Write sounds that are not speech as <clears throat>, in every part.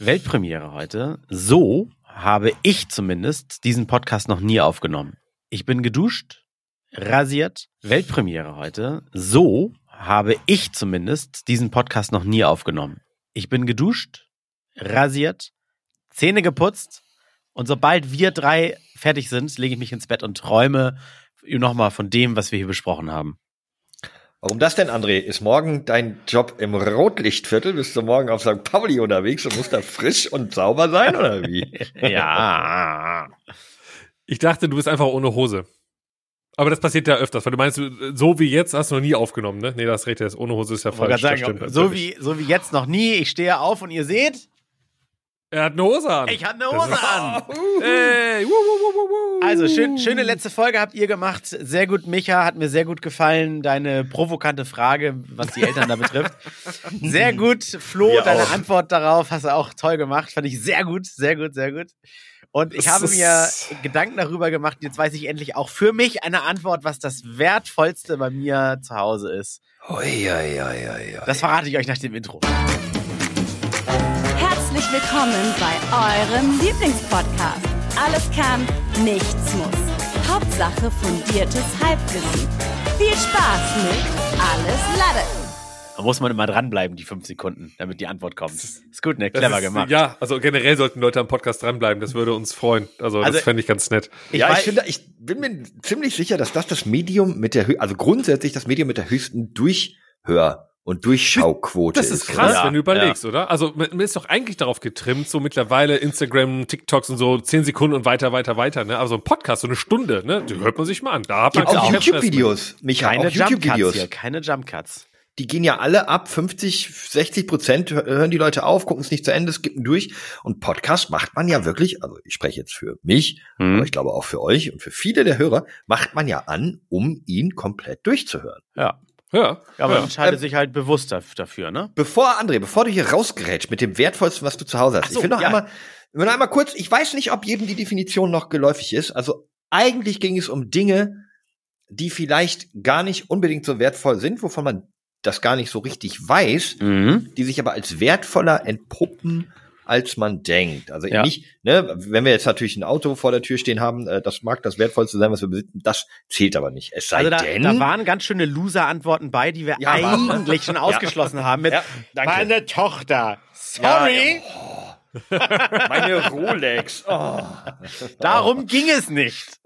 Weltpremiere heute. So habe ich zumindest diesen Podcast noch nie aufgenommen. Ich bin geduscht, rasiert. Weltpremiere heute. So habe ich zumindest diesen Podcast noch nie aufgenommen. Ich bin geduscht, rasiert, Zähne geputzt und sobald wir drei fertig sind, lege ich mich ins Bett und träume nochmal von dem, was wir hier besprochen haben. Warum das denn, André? Ist morgen dein Job im Rotlichtviertel? Bist du morgen auf St. Pauli unterwegs und musst da frisch und sauber sein, oder wie? <laughs> ja. Ich dachte, du bist einfach ohne Hose. Aber das passiert ja öfters, weil du meinst, so wie jetzt hast du noch nie aufgenommen, ne? Nee, das recht, das ohne Hose ist ja falsch. Sagen, stimmt, so, wie, so wie jetzt noch nie. Ich stehe auf und ihr seht, er hat eine Hose an. Ich hatte eine Hose an. Hey, wuh, wuh, wuh, also schön, schöne letzte Folge habt ihr gemacht. Sehr gut, Micha, hat mir sehr gut gefallen. Deine provokante Frage, was die Eltern da betrifft. <laughs> Sehr gut, Flo, mir deine auch. Antwort darauf hast du auch toll gemacht. Fand ich sehr gut, sehr gut, sehr gut. Und ich habe mir Gedanken darüber gemacht. Jetzt weiß ich endlich auch für mich eine Antwort, was das wertvollste bei mir zu Hause ist. Oi, oi, oi, oi, Das verrate ich euch nach dem Intro herzlich willkommen bei eurem Lieblingspodcast. Alles kann, nichts muss. Hauptsache fundiertes Halbwissen. Viel Spaß mit Alles Lade. Da muss man immer dranbleiben, die fünf Sekunden, damit die Antwort kommt. Ist gut, ne? Clever ist, gemacht. Ja, also generell sollten Leute am Podcast dranbleiben. Das würde uns freuen. Also, also das fände ich ganz nett. Ich ja, ich finde, ich bin mir ziemlich sicher, dass das das Medium mit der, also grundsätzlich das Medium mit der höchsten Durchhör und Durchschauquote Das ist krass, oder? wenn du überlegst, ja. oder? Also man ist doch eigentlich darauf getrimmt, so mittlerweile Instagram, TikToks und so zehn Sekunden und weiter, weiter, weiter. Ne? Also ein Podcast, so eine Stunde, ne? Die hört man sich mal an. Da hat man auch YouTube-Videos, keine YouTube-Videos. Keine Jump-Cuts. Die gehen ja alle ab 50, 60 Prozent hören die Leute auf, gucken es nicht zu Ende, skippen durch. Und Podcast macht man ja wirklich, also ich spreche jetzt für mich, mhm. aber ich glaube auch für euch und für viele der Hörer, macht man ja an, um ihn komplett durchzuhören. Ja. Ja, aber ja. entscheidet ähm, sich halt bewusst dafür, ne? Bevor, André, bevor du hier rausgerätst mit dem Wertvollsten, was du zu Hause hast, so, ich will noch ja. einmal, will noch einmal kurz, ich weiß nicht, ob jedem die Definition noch geläufig ist. Also eigentlich ging es um Dinge, die vielleicht gar nicht unbedingt so wertvoll sind, wovon man das gar nicht so richtig weiß, mhm. die sich aber als wertvoller entpuppen als man denkt. Also ja. nicht, ne, wenn wir jetzt natürlich ein Auto vor der Tür stehen haben, äh, das mag das wertvollste sein, was wir besitzen, das zählt aber nicht. Es sei also da, denn, da waren ganz schöne Loser-Antworten bei, die wir ja, eigentlich schon ausgeschlossen haben mit meine Tochter. Sorry. <laughs> Meine Rolex. Oh. Darum ging es nicht.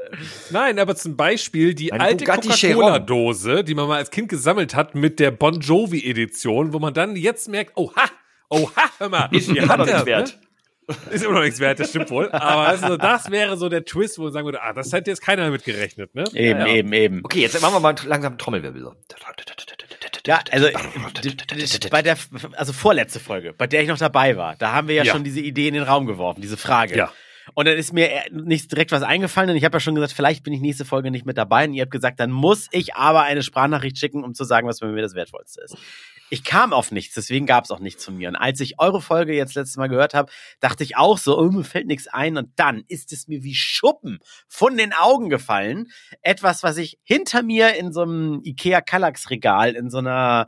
Nein, aber zum Beispiel die Ein alte Coca-Cola-Dose, die man mal als Kind gesammelt hat mit der Bon Jovi-Edition, wo man dann jetzt merkt, oh ha, Oha, hör mal. Ist mir immer noch nichts wert. Ne? Ist immer noch nichts wert, das stimmt wohl. Aber also, das wäre so der Twist, wo man sagen würde, ah, das hätte jetzt keiner damit gerechnet, ne? Eben, ja, ja. eben, eben. Okay, jetzt machen wir mal langsam Trommelwirbel. Ja, also bei der, also vorletzte Folge, bei der ich noch dabei war, da haben wir ja, ja. schon diese Idee in den Raum geworfen, diese Frage. Ja. Und dann ist mir nicht direkt was eingefallen und ich habe ja schon gesagt, vielleicht bin ich nächste Folge nicht mit dabei und ihr habt gesagt, dann muss ich aber eine Sprachnachricht schicken, um zu sagen, was bei mir das Wertvollste ist ich kam auf nichts, deswegen gab es auch nichts von mir. Und als ich eure Folge jetzt letztes Mal gehört habe, dachte ich auch so, oh, mir fällt nichts ein. Und dann ist es mir wie Schuppen von den Augen gefallen. Etwas, was ich hinter mir in so einem Ikea Kallax Regal in so einer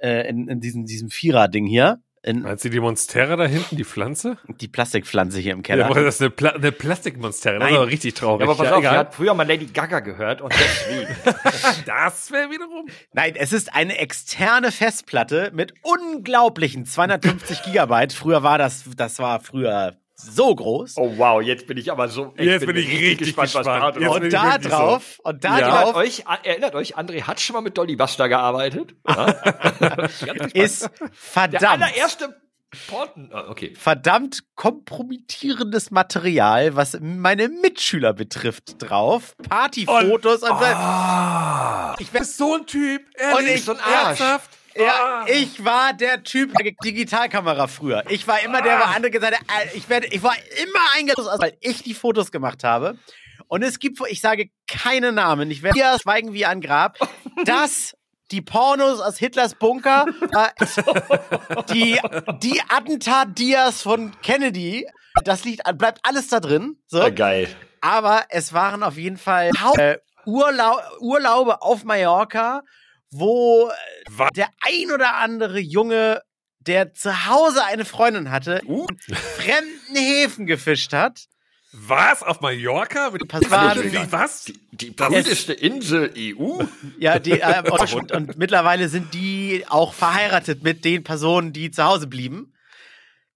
äh, in, in diesem, diesem Vierer-Ding hier in, Meinst du die Monstera da hinten, die Pflanze? Die Plastikpflanze hier im Keller. Ja, das ist eine, Pla eine Plastikmonstera, das ist aber richtig traurig. Ja, aber pass ja, auf, egal. hat früher mal Lady Gaga gehört und deswegen. <laughs> das wäre wiederum. Nein, es ist eine externe Festplatte mit unglaublichen 250 Gigabyte. Früher war das, das war früher so groß. Oh wow, jetzt bin ich aber so. Jetzt bin, bin ich richtig gespannt, gespannt. was da Und da drauf, so. und da ja. drauf. Euch, erinnert euch, André hat schon mal mit Dolly Buster gearbeitet. Ja. <laughs> ist verdammt. Der allererste Porten. Oh, okay. Verdammt kompromittierendes Material, was meine Mitschüler betrifft, drauf. Partyfotos und, und oh, Ich bin so ein Typ. Ehrlich, und ich, so ein Arsch. Ernsthaft? Ja, ah. ich war der Typ Digitalkamera früher. Ich war immer der, wo andere gesagt haben, äh, ich werde, ich war immer eingeladen, weil ich die Fotos gemacht habe. Und es gibt, ich sage keine Namen, ich werde hier schweigen wie ein Grab, <laughs> dass die Pornos aus Hitlers Bunker, äh, <laughs> die, die Attentat-Dias von Kennedy, das liegt, bleibt alles da drin. So. Ja, geil. Aber es waren auf jeden Fall äh, Urlau Urlaube auf Mallorca, wo Was? der ein oder andere Junge der zu Hause eine Freundin hatte, uh. fremden Häfen gefischt hat. Was? Auf Mallorca? Mit Wie, was? Die, die berühmteste Insel EU? Ja, die, äh, <laughs> und, und, mittlerweile sind die auch verheiratet mit den Personen, die zu Hause blieben.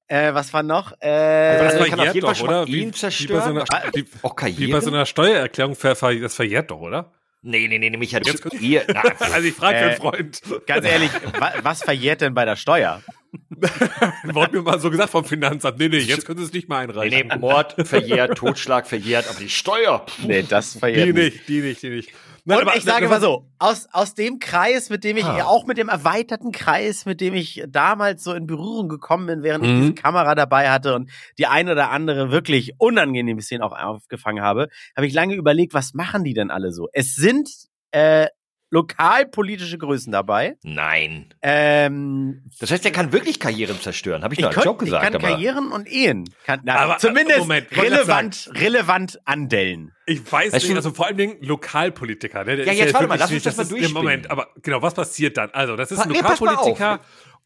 Äh, was war noch? Äh, das verjährt doch, oder? Wie, wie, bei so einer, wie, auch wie bei so einer Steuererklärung, das verjährt doch, oder? Nee, nee, nee, mich hat jetzt ihr, na, <laughs> Also ich frage äh, Freund. Ganz ehrlich, wa was verjährt denn bei der Steuer? <laughs> Wurde mir mal so gesagt vom Finanzamt. Nee, nee, jetzt können Sie es nicht mal einreichen. Nee, nee, Mord verjährt, Totschlag verjährt, aber die Steuer. Pff. Nee, das verjährt die nicht. Die nicht, die nicht. Nein, und aber, ich sage mal so, aus, aus dem Kreis, mit dem ich, ah. auch mit dem erweiterten Kreis, mit dem ich damals so in Berührung gekommen bin, während mhm. ich diese Kamera dabei hatte und die ein oder andere wirklich unangenehme Szene auch aufgefangen habe, habe ich lange überlegt, was machen die denn alle so? Es sind äh, lokalpolitische Größen dabei. Nein. Ähm, das heißt, er kann wirklich Karrieren zerstören, habe ich, ich nur als Joke gesagt. Ich kann aber Karrieren und Ehen. Kann, na, aber zumindest Moment, relevant, relevant andellen. Ich weiß weißt nicht, also vor allen Dingen Lokalpolitiker. Ne? Ja, jetzt warte mal, lass uns das, das mal durchspielen. Moment, aber genau, was passiert dann? Also, das ist ein Lokalpolitiker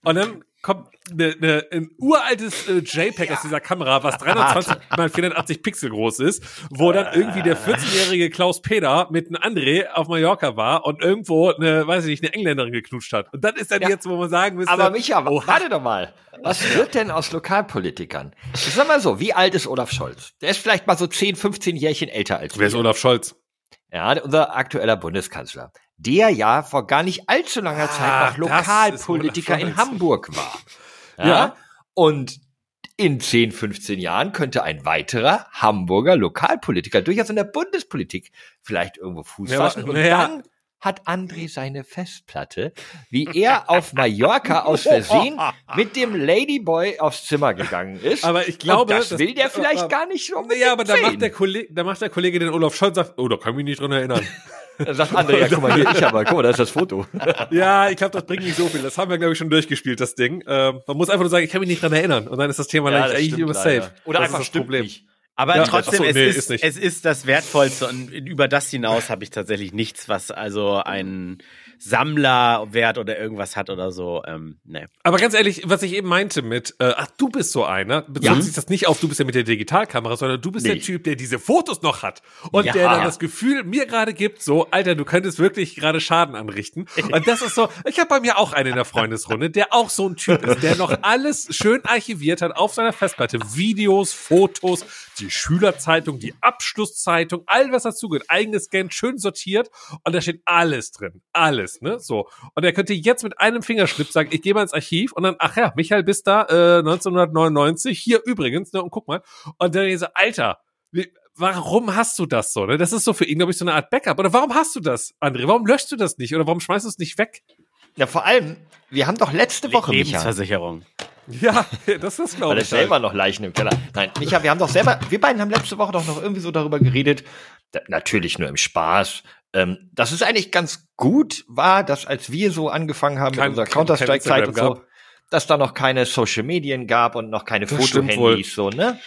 und dann kommt ne, ne, ein uraltes äh, JPEG ja. aus dieser Kamera, was 320 mal 480 Pixel groß ist, wo dann irgendwie der 14-jährige Klaus Peter mit einem André auf Mallorca war und irgendwo eine, weiß ich nicht, eine Engländerin geknutscht hat. Und dann ist dann ja. jetzt, wo man sagen müsste. Aber Micha, oh, warte doch mal. Was wird denn aus Lokalpolitikern? Ich sag mal so, wie alt ist Olaf Scholz? Der ist vielleicht mal so 10, 15 Jährchen älter als wir. Wer ist Olaf Scholz? Ja, unser aktueller Bundeskanzler der ja vor gar nicht allzu langer Zeit ah, noch Lokalpolitiker in Hamburg war. Ja? ja. Und in 10, 15 Jahren könnte ein weiterer Hamburger Lokalpolitiker durchaus in der Bundespolitik vielleicht irgendwo Fuß ja, fassen. Und ja. dann hat André seine Festplatte, wie er auf Mallorca aus Versehen <laughs> mit dem Ladyboy aufs Zimmer gegangen ist. Aber ich glaube, Und das, das will der vielleicht äh, gar nicht so Ja, aber da macht der Kollege, da macht der Kollege den Olaf Scholz sagt, oh, da kann ich mich nicht dran erinnern. <laughs> Dann sagt André, ja, guck mal, hier, ich aber, guck mal, da ist das Foto. <laughs> ja, ich glaube, das bringt nicht so viel. Das haben wir, glaube ich, schon durchgespielt, das Ding. Ähm, man muss einfach nur sagen, ich kann mich nicht dran erinnern. Und dann ist das Thema ja, eigentlich immer safe. Oder das einfach ist das Problem. Nicht. Aber ja, trotzdem, so, es, nee, ist, ist es ist das Wertvollste und über das hinaus habe ich tatsächlich nichts, was also ein Sammlerwert oder irgendwas hat oder so. Ähm, nee. Aber ganz ehrlich, was ich eben meinte mit, äh, ach, du bist so einer, bezieht ja. sich das nicht auf, du bist ja mit der Digitalkamera, sondern du bist nee. der Typ, der diese Fotos noch hat und ja. der dann das Gefühl mir gerade gibt, so, Alter, du könntest wirklich gerade Schaden anrichten. Und das ist so, ich habe bei mir auch einen in der Freundesrunde, der auch so ein Typ ist, der noch alles schön archiviert hat auf seiner Festplatte. Videos, Fotos, die Schülerzeitung, die Abschlusszeitung, all was dazugehört, eigenes Scan, schön sortiert und da steht alles drin. Alles, ne? So. Und er könnte jetzt mit einem Fingerschnipp sagen, ich gehe mal ins Archiv und dann, ach ja, Michael bist da, äh, 1999, hier übrigens, ne? Und guck mal. Und dann so, Alter, wie, warum hast du das so? Ne? Das ist so für ihn, glaube ich, so eine Art Backup. Oder warum hast du das, André? Warum löschst du das nicht? Oder warum schmeißt du es nicht weg? Ja, vor allem, wir haben doch letzte Woche Lebensversicherung. Micha, ja, <laughs> das ist glaube ich. Weil ich selber noch Leichen im Keller. Nein, Micha, wir haben doch selber, wir beiden haben letzte Woche doch noch irgendwie so darüber geredet, natürlich nur im Spaß, ähm, dass es eigentlich ganz gut war, dass als wir so angefangen haben kein, mit unserer Counter-Strike-Zeit und so, dass da noch keine Social Medien gab und noch keine Fotohandys, so, ne?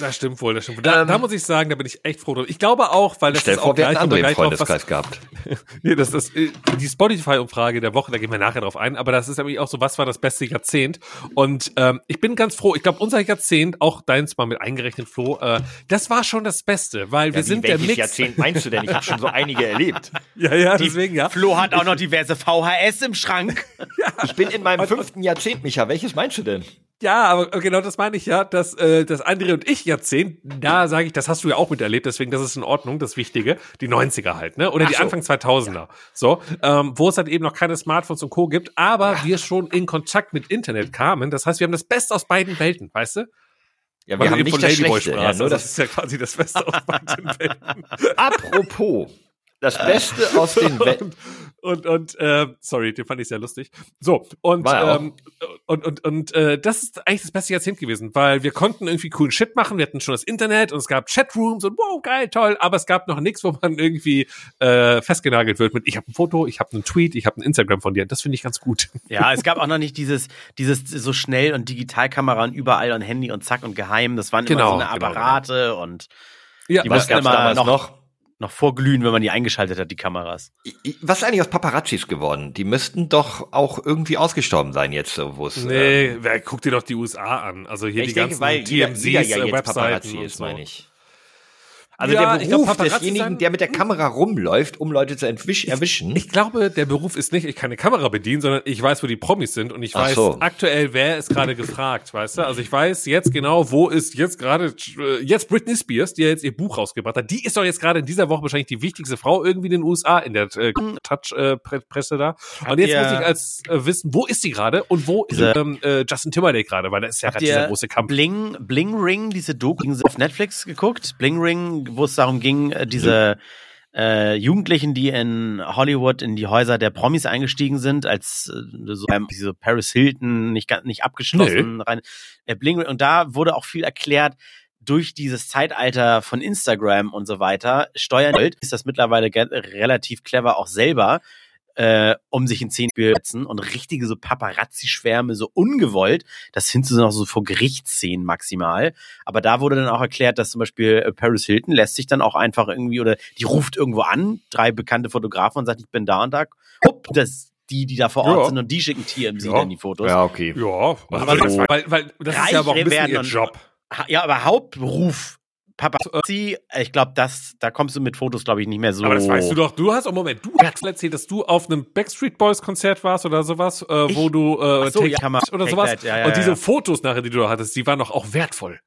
Das stimmt wohl, das stimmt wohl. Da, ähm, da muss ich sagen, da bin ich echt froh drüber. Ich glaube auch, weil das stell ist vor, auch wir gleich, andere im Freundeskreis was, gehabt. <laughs> nee, das ist äh, die Spotify-Umfrage der Woche, da gehen wir nachher drauf ein, aber das ist nämlich auch so, was war das beste Jahrzehnt? Und ähm, ich bin ganz froh, ich glaube, unser Jahrzehnt, auch deins mal mit eingerechnet, Flo, äh, das war schon das Beste, weil ja, wir sind der Mix. Jahrzehnt meinst du denn? Ich habe schon so <laughs> einige erlebt. ja, ja, die, deswegen, ja. Flo hat auch noch diverse VHS im Schrank. <laughs> ja. Ich bin in meinem fünften Jahrzehnt, Micha. Welches meinst du denn? Ja, aber genau das meine ich ja, dass äh, das André und ich Jahrzehnt, da sage ich, das hast du ja auch miterlebt, deswegen das ist in Ordnung, das Wichtige, die 90er halt, ne? Oder Ach die so. Anfang 2000er. Ja. So, ähm, wo es halt eben noch keine Smartphones und Co gibt, aber ja. wir schon in Kontakt mit Internet kamen. Das heißt, wir haben das Beste aus beiden Welten, weißt du? Ja, wir Weil haben nicht das Schlechte, ja, nur das, das ist ja quasi das Beste aus beiden <laughs> Welten. Apropos, das Beste aus den <laughs> Welten und und äh, sorry, den fand ich sehr lustig. So und ähm, und und und äh, das ist eigentlich das beste Jahrzehnt gewesen, weil wir konnten irgendwie coolen Shit machen. Wir hatten schon das Internet und es gab Chatrooms und wow geil toll, aber es gab noch nichts, wo man irgendwie äh, festgenagelt wird mit ich habe ein Foto, ich habe einen Tweet, ich habe ein Instagram von dir. Das finde ich ganz gut. Ja, es gab auch noch nicht dieses dieses so schnell und Digitalkamera und überall und Handy und zack und geheim. Das waren genau, immer so eine genau, Apparate genau, genau. und ja, die was gab's damals noch, noch noch vorglühen, wenn man die eingeschaltet hat, die Kameras. Was ist eigentlich aus Paparazzis geworden? Die müssten doch auch irgendwie ausgestorben sein jetzt, wo es. Nee, ähm, wer guckt dir doch die USA an? Also hier die denke, ganzen TMZs, jeder, jeder ja äh, Webseiten ist, so. meine ich. Also ja, der Beruf glaub, desjenigen, der mit der Kamera rumläuft, um Leute zu erwischen. Ich, ich, glaube, der Beruf ist nicht, ich kann eine Kamera bedienen, sondern ich weiß, wo die Promis sind und ich Ach weiß so. aktuell, wer ist gerade gefragt, weißt du? Also ich weiß jetzt genau, wo ist jetzt gerade, äh, jetzt Britney Spears, die ja jetzt ihr Buch rausgebracht hat. Die ist doch jetzt gerade in dieser Woche wahrscheinlich die wichtigste Frau irgendwie in den USA in der äh, Touch-Presse äh, da. Und jetzt muss ich als äh, wissen, wo ist sie gerade und wo ist ähm, äh, Justin Timberlake gerade, weil da ist ja gerade dieser große Kampf. Bling, Bling Ring, diese Doku auf Netflix geguckt? Bling Ring wo es darum ging, äh, diese äh, Jugendlichen, die in Hollywood in die Häuser der Promis eingestiegen sind, als äh, so, ähm, so Paris Hilton nicht nicht abgeschlossen nee. rein. Äh, Bling, und da wurde auch viel erklärt, durch dieses Zeitalter von Instagram und so weiter steuern ist das mittlerweile relativ clever auch selber äh, um sich in zehn zu setzen und richtige so Paparazzi-Schwärme so ungewollt. Das findest du noch so vor Gerichtsszenen maximal. Aber da wurde dann auch erklärt, dass zum Beispiel äh, Paris Hilton lässt sich dann auch einfach irgendwie oder die ruft irgendwo an, drei bekannte Fotografen und sagt, ich bin da und da. Hup, das die, die da vor Ort ja. sind und die schicken TMZ ja. dann die Fotos. Ja, okay. Ja, also, also, weil, weil das ist ja aber auch ein bisschen ihr Job. Ja, aber Hauptberuf Paparazzi, ich glaube, das, da kommst du mit Fotos, glaube ich, nicht mehr so. Aber das weißt du doch. Du hast, oh Moment, du hast erzählt, dass du auf einem Backstreet Boys Konzert warst oder sowas, äh, wo du äh, so, ja, oder sowas. That, ja, ja, und diese Fotos nachher, die du hattest, die waren doch auch wertvoll.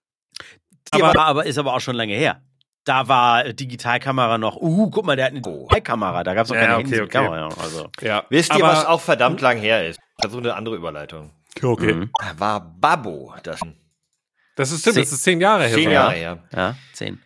Die aber, aber ist aber auch schon lange her. Da war Digitalkamera noch, uh, guck mal, der hat eine oh. Kamera, da gab es noch keine ja, okay, okay. Kamera. Also. Ja. Wisst ihr, was auch verdammt lang her ist? Also eine andere Überleitung. Okay. Mhm. War Babbo, das das ist stimmt, zehn, das ist zehn Jahre her. Zehn Jahre her. Ja, zehn.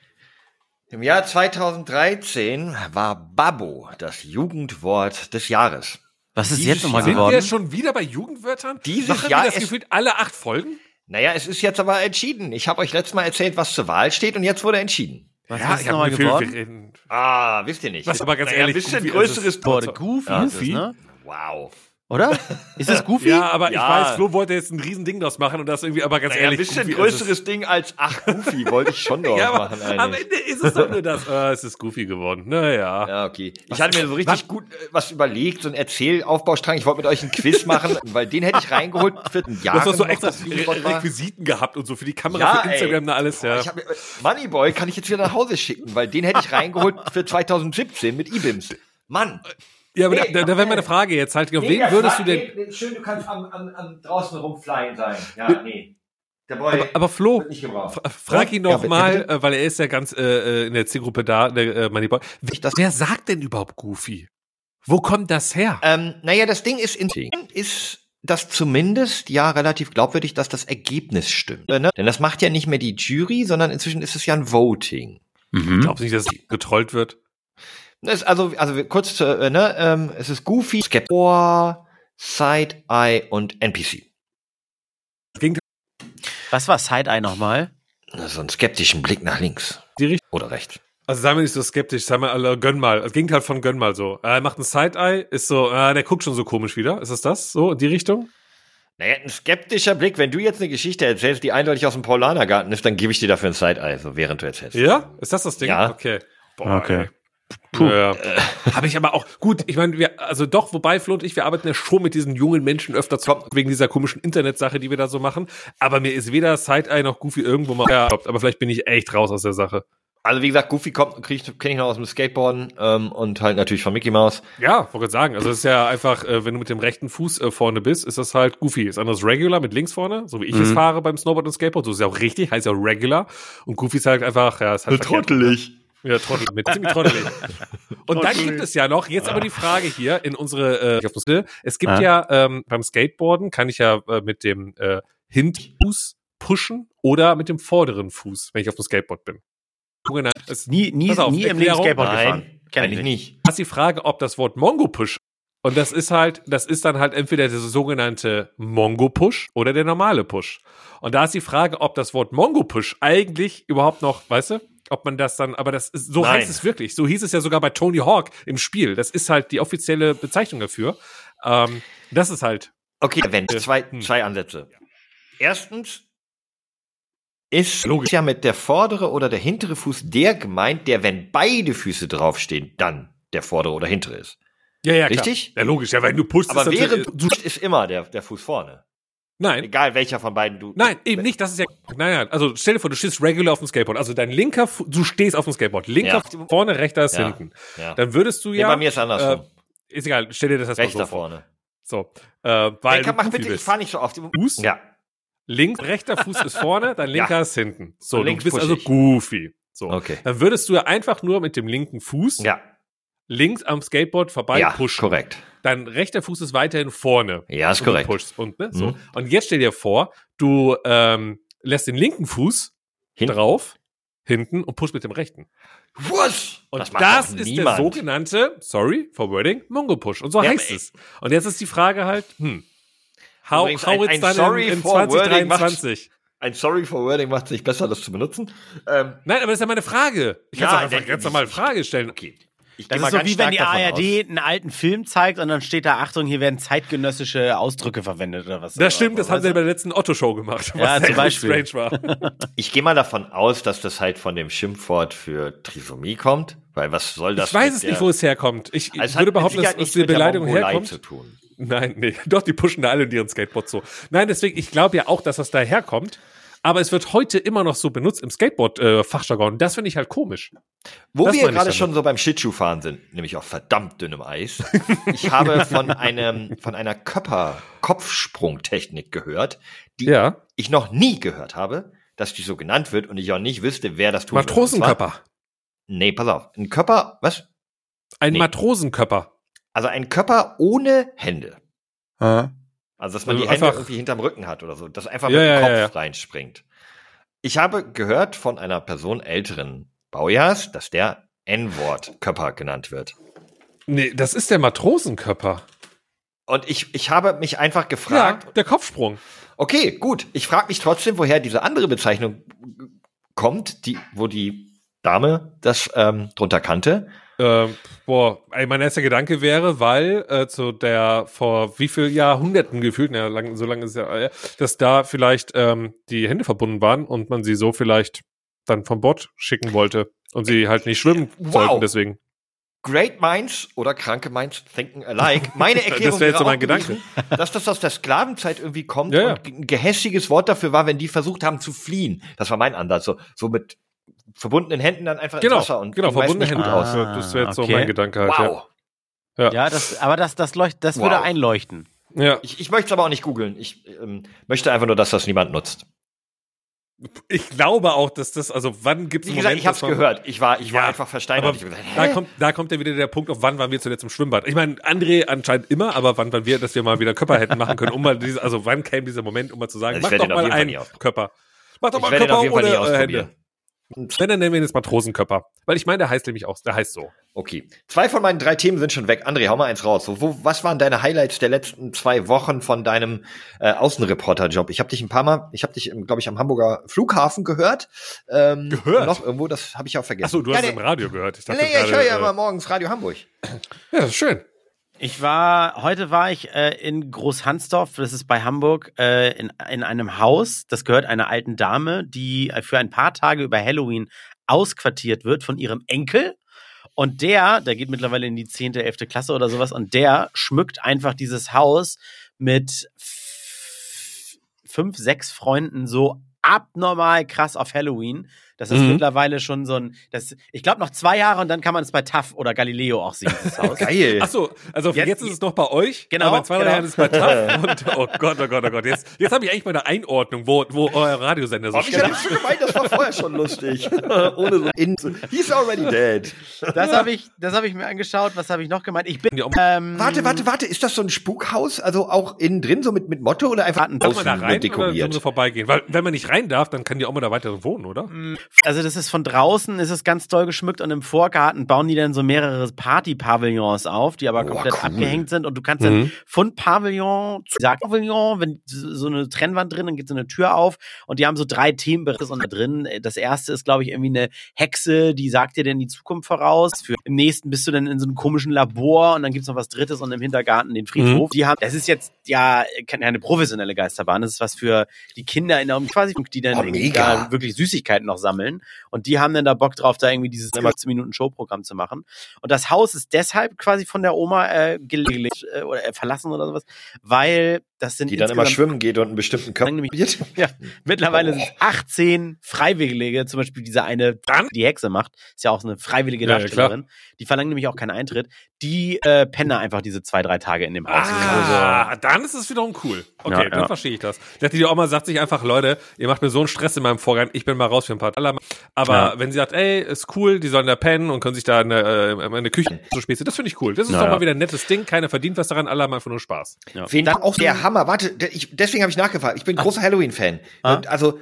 Im Jahr 2013 war Babbo das Jugendwort des Jahres. Was ist Dieses jetzt nochmal geworden? Sind wir schon wieder bei Jugendwörtern? Dieses Machen Jahr wir das gefühlt alle acht Folgen? Naja, es ist jetzt aber entschieden. Ich habe euch letztes Mal erzählt, was zur Wahl steht und jetzt wurde entschieden. Was ja, ist nochmal geworden? Ah, wisst ihr nicht. Was aber ganz naja, ehrlich, ein bisschen größeres Goofy. Goofy. Ja, Goofy. Ne? Wow. Oder? Ist es <laughs> Goofy? ja, aber ja. ich weiß, Flo wollte jetzt ein Riesending draus machen und das irgendwie, aber ganz naja, ehrlich. Ein bisschen Goofy, größeres Ding als, ach, Goofy wollte ich schon <laughs> draus ja, aber machen. Eigentlich. Am Ende ist es doch nur das, äh, es ist Goofy geworden. Naja. Ja, okay. Ich hatte mir so richtig was? gut äh, was überlegt, so ein Erzählaufbaustrang. Ich wollte mit euch ein Quiz machen, <laughs> weil den hätte ich reingeholt für ein Jahr. Du hast doch so extra Re Requisiten gehabt und so für die Kamera, ja, für Instagram, ey. alles, ja. Ich hab, Moneyboy kann ich jetzt wieder nach Hause schicken, weil den hätte ich reingeholt für 2017 mit IBIMS. Mann. Ja, aber nee, da, da wäre meine Frage jetzt halt, auf nee, wen würdest du denn... Nee, schön, du kannst am, am, am draußen rumflyen sein. Ja, nee. Der Boy aber, aber Flo, frag ihn doch ja, mal, bitte? Äh, weil er ist ja ganz äh, äh, in der Zielgruppe da, der äh, Moneyboy. Wer sagt denn überhaupt Goofy? Wo kommt das her? Ähm, naja, das Ding ist, in ist das zumindest ja relativ glaubwürdig, dass das Ergebnis stimmt. Ne? Denn das macht ja nicht mehr die Jury, sondern inzwischen ist es ja ein Voting. Mhm. Glaubst du nicht, dass getrollt wird? Es, also, also kurz zu, äh, ne, ähm, es ist Goofy, Skeptor, Side-Eye und NPC. Was war Side-Eye nochmal? So einen skeptischen Blick nach links. Oder rechts. Also sei mal nicht so skeptisch, sei mal, äh, gönn mal. Das Gegenteil von gönn mal so. Er macht ein Side-Eye, ist so, äh, der guckt schon so komisch wieder. Ist das das? So, in die Richtung? Naja, ein skeptischer Blick. Wenn du jetzt eine Geschichte erzählst, die eindeutig aus dem Paulanergarten ist, dann gebe ich dir dafür ein Side-Eye, so während du erzählst. Ja? Ist das das Ding? Ja. Okay. Boah, okay. Ey. Puh. Ja. Habe ich aber auch gut. Ich meine, wir also doch, wobei Flo und ich, wir arbeiten ja schon mit diesen jungen Menschen öfter zusammen wegen dieser komischen Internetsache, die wir da so machen. Aber mir ist weder Side-Eye noch Goofy irgendwo mal. Ja, aber vielleicht bin ich echt raus aus der Sache. Also wie gesagt, Goofy kommt, kenne ich noch aus dem Skateboarden ähm, und halt natürlich von Mickey Mouse. Ja, wollte sagen. Also es ist ja einfach, äh, wenn du mit dem rechten Fuß äh, vorne bist, ist das halt Goofy. Ist anders Regular mit links vorne, so wie ich mhm. es fahre beim Snowboard und Skateboard. So ist ja auch richtig, heißt ja Regular. Und Goofy ist halt einfach, ja, ist halt trottelig. Ja, Trottel, mit ziemlich trottelig. <laughs> Und dann gibt es ja noch, jetzt aber die Frage hier in unsere, äh, es gibt ja, ja ähm, beim Skateboarden, kann ich ja äh, mit dem äh, Hinterfuß pushen oder mit dem vorderen Fuß, wenn ich auf dem Skateboard bin. Es, nie nie, auf, nie im Leben Skateboard Nein, gefahren. Kenn ich nicht. Das ist die Frage, ob das Wort Mongo-Push und das ist halt, das ist dann halt entweder der sogenannte Mongo-Push oder der normale Push. Und da ist die Frage, ob das Wort Mongo-Push eigentlich überhaupt noch, weißt du, ob man das dann, aber das ist, so Nein. heißt es wirklich. So hieß es ja sogar bei Tony Hawk im Spiel. Das ist halt die offizielle Bezeichnung dafür. Ähm, das ist halt. Okay, Event. Zwei, hm. zwei Ansätze. Erstens, ist Logisch. ja mit der vordere oder der hintere Fuß der gemeint, der, wenn beide Füße draufstehen, dann der vordere oder hintere ist. Ja, ja, Richtig? Klar. Ja, logisch. Ja, wenn du pushst, Aber während du ist immer der, der Fuß vorne. Nein. Egal welcher von beiden du. Nein, eben nicht. Das ist ja. Nein, nein. Also stell dir vor, du stehst regular auf dem Skateboard. Also dein linker, du stehst auf dem Skateboard. Linker ja. vorne, rechter ist ja. hinten. Ja. Dann würdest du ja. Nee, bei mir ist andersrum. Äh, ist egal. Stell dir das erstmal so vor. vorne. So. Äh, weil. Hey, mach bitte, ich fahr nicht so oft. Fuß. Ja. Links, rechter Fuß ist vorne, dein <laughs> linker ist hinten. So, du bist also goofy. So. Okay. Dann würdest du ja einfach nur mit dem linken Fuß ja. Links am Skateboard vorbei ja, pushen. korrekt. Dein rechter Fuß ist weiterhin vorne. Ja, ist korrekt. Und, ne, so. Mhm. und jetzt stell dir vor, du ähm, lässt den linken Fuß Hin drauf, hinten und pushst mit dem rechten. Was? Und das, das ist niemand. der sogenannte, sorry for wording, Mongo Push. Und so ja, heißt es. Und jetzt ist die Frage halt, hm, How, how it's dann in, in 2023. Ein Sorry for Wording macht es nicht besser, das zu benutzen. Ähm, Nein, aber das ist ja meine Frage. Ich ja, kann einfach ganz normal Frage stellen. Okay. Ich das ist so wie wenn die ARD aus. einen alten Film zeigt und dann steht da, Achtung, hier werden zeitgenössische Ausdrücke verwendet oder was. Das stimmt, das haben sie bei der letzten Otto-Show gemacht. Ja, zum <laughs> Beispiel. Strange war. <laughs> ich gehe mal davon aus, dass das halt von dem Schimpfwort für Trisomie kommt, weil was soll das? Ich weiß es nicht, wo es herkommt. Ich also würde behaupten, dass, dass die Beleidigung herkommt. Zu tun. Nein, nee. <laughs> Doch, die pushen da alle in ihren Skateboards so. Nein, deswegen, ich glaube ja auch, dass das daherkommt. Aber es wird heute immer noch so benutzt im Skateboard-Fachjargon. Äh, das finde ich halt komisch. Wo das wir gerade schon so beim Schlittschuhfahren sind, nämlich auf verdammt dünnem Eis. <laughs> ich habe von einem, von einer Körper-Kopfsprungtechnik gehört, die ja. ich noch nie gehört habe, dass die so genannt wird und ich auch nicht wüsste, wer das tut. Matrosenkörper. Nee, pass auf. Ein Körper, was? Ein nee. Matrosenkörper. Also ein Körper ohne Hände. Ah. Also, dass man also die Hände irgendwie hinterm Rücken hat oder so, dass einfach ja, mit dem Kopf ja, reinspringt. Ich habe gehört von einer Person älteren Baujahrs, dass der N-Wort Körper genannt wird. Nee, das ist der Matrosenkörper. Und ich, ich habe mich einfach gefragt. Ja, der Kopfsprung. Okay, gut. Ich frage mich trotzdem, woher diese andere Bezeichnung kommt, die, wo die Dame das ähm, drunter kannte. Äh, boah, mein erster Gedanke wäre, weil äh, zu der vor wie viel Jahrhunderten gefühlt, na, lang, so lange ist ja, äh, dass da vielleicht ähm, die Hände verbunden waren und man sie so vielleicht dann vom Bord schicken wollte und sie halt nicht schwimmen wow. sollten deswegen. Great Minds oder kranke Minds thinking alike. Meine <laughs> Erklärung das wäre jetzt so mein Gedanke. dass das aus der Sklavenzeit irgendwie kommt ja, und ein gehässiges Wort dafür war, wenn die versucht haben zu fliehen. Das war mein Ansatz. So, so mit verbundenen Händen dann einfach genau, ins Wasser und genau, verbundene Hände gut aus. Ah, das wäre jetzt okay. so mein Gedanke halt. Wow. Ja, ja das, aber das, das, leucht, das wow. würde einleuchten. Ja. Ich, ich möchte es aber auch nicht googeln. Ich ähm, möchte einfach nur, dass das niemand nutzt. Ich glaube auch, dass das, also wann gibt es Wie gesagt, Moment, ich habe es gehört. Ich war, ich ja, war einfach versteinert. Gesagt, da kommt, da kommt ja wieder der Punkt, auf wann waren wir zuletzt im Schwimmbad. Ich meine, André anscheinend immer, aber wann waren wir, dass wir mal wieder Körper hätten machen können, um mal diese, also wann käme dieser Moment, um mal zu sagen, also mach doch mal einen Körper. Mach doch mal einen Körper ohne äh, Hände. Wenn, dann nennen wir ihn jetzt Matrosenkörper. Weil ich meine, der heißt nämlich auch, der heißt so. Okay. Zwei von meinen drei Themen sind schon weg. André, hau mal eins raus. So, wo, was waren deine Highlights der letzten zwei Wochen von deinem äh, Außenreporter-Job? Ich habe dich ein paar Mal, ich habe dich, glaube ich, am Hamburger Flughafen gehört. Ähm, gehört? Noch irgendwo, das habe ich auch vergessen. Achso, du hast ja, es im Radio gehört. Ich dachte nee, ich höre ja äh, immer morgens Radio Hamburg. Ja, das ist schön. Ich war, heute war ich äh, in Großhansdorf, das ist bei Hamburg, äh, in, in einem Haus, das gehört einer alten Dame, die für ein paar Tage über Halloween ausquartiert wird von ihrem Enkel. Und der, der geht mittlerweile in die zehnte, elfte Klasse oder sowas, und der schmückt einfach dieses Haus mit fünf, sechs Freunden so abnormal krass auf Halloween. Das ist mhm. mittlerweile schon so ein, das, ich glaube noch zwei Jahre und dann kann man es bei TAF oder Galileo auch sehen. <laughs> Geil. Achso, also jetzt, jetzt, ist es noch bei euch. Genau. Aber in zwei genau. Jahren ist es bei TAF. <laughs> und, oh Gott, oh Gott, oh Gott. Jetzt, jetzt habe ich eigentlich mal eine Einordnung, wo, wo euer Radiosender so oh, steht. Ich habe schon gemeint, das war vorher schon lustig. <laughs> Ohne so in, He's already dead. Das habe ich, das habe ich mir angeschaut. Was habe ich noch gemeint? Ich bin. Ähm, warte, warte, warte. Ist das so ein Spukhaus? Also auch innen drin, so mit, mit Motto oder einfach Darf man da rein dekoriert? Oder so vorbeigehen? Weil, wenn man nicht rein darf, dann kann die auch mal da weiter wohnen, oder? Also, das ist von draußen ist es ganz toll geschmückt und im Vorgarten bauen die dann so mehrere Party-Pavillons auf, die aber oh, komplett cool. abgehängt sind und du kannst mhm. dann von Pavillon zu Pavillon, wenn so eine Trennwand drin, dann geht so eine Tür auf und die haben so drei Themenbereiche da drin. Das erste ist, glaube ich, irgendwie eine Hexe, die sagt dir denn die Zukunft voraus. Für, Im nächsten bist du dann in so einem komischen Labor und dann gibt's noch was drittes und im Hintergarten den Friedhof. Mhm. Die haben, das ist jetzt ja keine professionelle Geisterbahn, das ist was für die Kinder in der quasi Folk, die dann oh, da wirklich Süßigkeiten noch sammeln. Und die haben dann da Bock drauf, da irgendwie dieses 15 Minuten Showprogramm zu machen. Und das Haus ist deshalb quasi von der Oma äh, gelegt äh, oder äh, verlassen oder sowas, weil das sind die dann immer schwimmen geht und einen bestimmten Körper <laughs> Ja, mittlerweile oh. sind 18 Freiwillige, zum Beispiel diese eine, die Hexe macht, ist ja auch so eine freiwillige Darstellerin. Ja, die verlangen nämlich auch keinen Eintritt. Die äh, pennen einfach diese zwei, drei Tage in dem Haus. Ah, also, dann ist es wiederum cool. Okay, ja, dann ja. verstehe ich das. Dass die Oma sagt sich einfach, Leute, ihr macht mir so einen Stress in meinem Vorgang, ich bin mal raus für ein paar Dollar. Aber ja. wenn sie sagt, ey, ist cool, die sollen da pennen und können sich da in der, äh, in der Küche so späßen, das finde ich cool. Das ist doch mal wieder ein nettes Ding, keiner verdient was daran, alle haben einfach nur Spaß. Ja. Dann auch der Hammer, warte, ich, deswegen habe ich nachgefragt. Ich bin großer Halloween-Fan. Ah. Also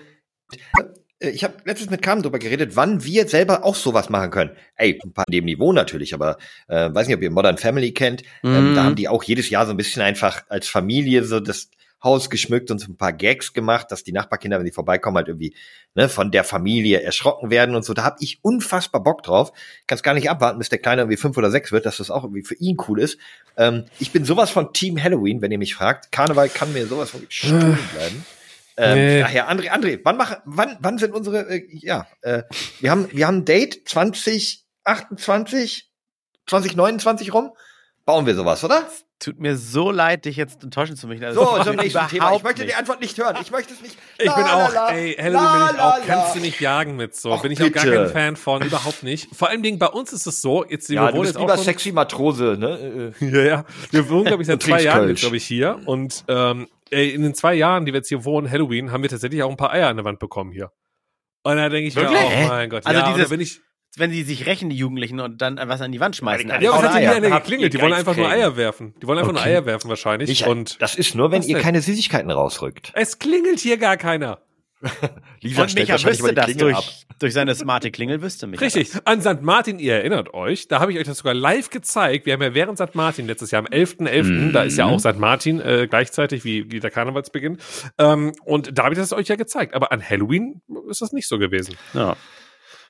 äh, ich habe letztens mit Carmen darüber geredet, wann wir selber auch sowas machen können. Ey, ein paar dem Niveau natürlich, aber äh, weiß nicht, ob ihr Modern Family kennt. Mm. Ähm, da mhm. haben die auch jedes Jahr so ein bisschen einfach als Familie so das Haus geschmückt und so ein paar Gags gemacht, dass die Nachbarkinder, wenn die vorbeikommen, halt irgendwie ne, von der Familie erschrocken werden und so. Da hab ich unfassbar Bock drauf. Kannst gar nicht abwarten, bis der Kleine irgendwie fünf oder sechs wird, dass das auch irgendwie für ihn cool ist. Ähm, ich bin sowas von Team Halloween, wenn ihr mich fragt. Karneval kann mir sowas von stehen bleiben. Ähm, nee. Daher, André, André, wann machen, wann, wann sind unsere, äh, ja, äh, wir haben, wir haben ein Date 2028, 2029 rum. Bauen wir sowas, oder? Tut mir so leid, dich jetzt enttäuschen zu müssen. Also so, zum nächsten Thema. Ich möchte nicht. die Antwort nicht hören. Ich möchte es nicht. Ich bin auch, la, ey, Halloween la, bin ich auch. La, kannst du nicht jagen mit so. Och, bin ich bitte. auch gar kein Fan von. Überhaupt nicht. Vor allem Dingen bei uns ist es so, jetzt, ja, wir wohnen jetzt lieber sexy Matrose, ne? <laughs> ja, ja. Wir wohnen, glaube ich, seit <laughs> zwei Jahren jetzt, glaube ich, hier. Und, ähm, ey, in den zwei Jahren, die wir jetzt hier wohnen, Halloween, haben wir tatsächlich auch ein paar Eier an der Wand bekommen hier. Und da denke ich Wirklich? mir auch, mein Gott. Also ja, dieses, bin ich, wenn sie sich rächen, die Jugendlichen, und dann was an die Wand schmeißen. Ja, was hat denn hier geklingelt? Die wollen einfach nur Eier werfen. Die wollen einfach okay. nur Eier werfen wahrscheinlich. Ich, und das ist nur, wenn ihr keine Süßigkeiten rausrückt. Es klingelt hier gar keiner. <laughs> Lisa und Micha wüsste das durch, durch seine smarte Klingel, wüsste Micha Richtig, das. an St. Martin, ihr erinnert euch, da habe ich euch das sogar live gezeigt. Wir haben ja während St. Martin letztes Jahr am 11.11., .11., mhm. da ist ja auch St. Martin äh, gleichzeitig wie, wie der Karnevalsbeginn. Ähm, und da habe ich das euch ja gezeigt. Aber an Halloween ist das nicht so gewesen. Ja.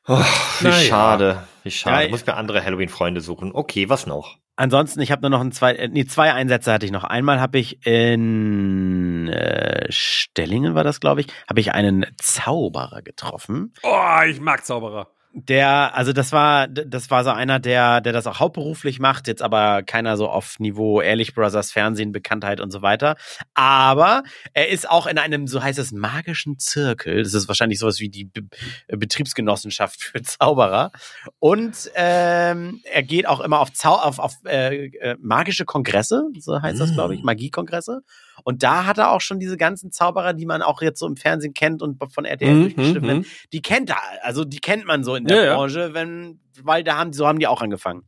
Oh, wie naja. schade, wie schade. Ja, ich muss mir andere Halloween-Freunde suchen. Okay, was noch? Ansonsten, ich habe nur noch ein zwei, äh, nee, zwei Einsätze hatte ich noch. Einmal habe ich in äh, Stellingen war das, glaube ich, habe ich einen Zauberer getroffen. Oh, ich mag Zauberer. Der, also das war, das war so einer, der, der das auch hauptberuflich macht, jetzt aber keiner so auf Niveau Ehrlich Brothers Fernsehen, Bekanntheit und so weiter. Aber er ist auch in einem, so heißt es, magischen Zirkel. Das ist wahrscheinlich sowas wie die Be Betriebsgenossenschaft für Zauberer. Und ähm, er geht auch immer auf, Zau auf, auf äh, äh, magische Kongresse, so heißt das, glaube ich, mm. Magiekongresse. Und da hat er auch schon diese ganzen Zauberer, die man auch jetzt so im Fernsehen kennt und von RTL mhm, durchgestimmt werden, die kennt er, also die kennt man so in der ja, Branche, wenn, weil da haben, so haben die auch angefangen.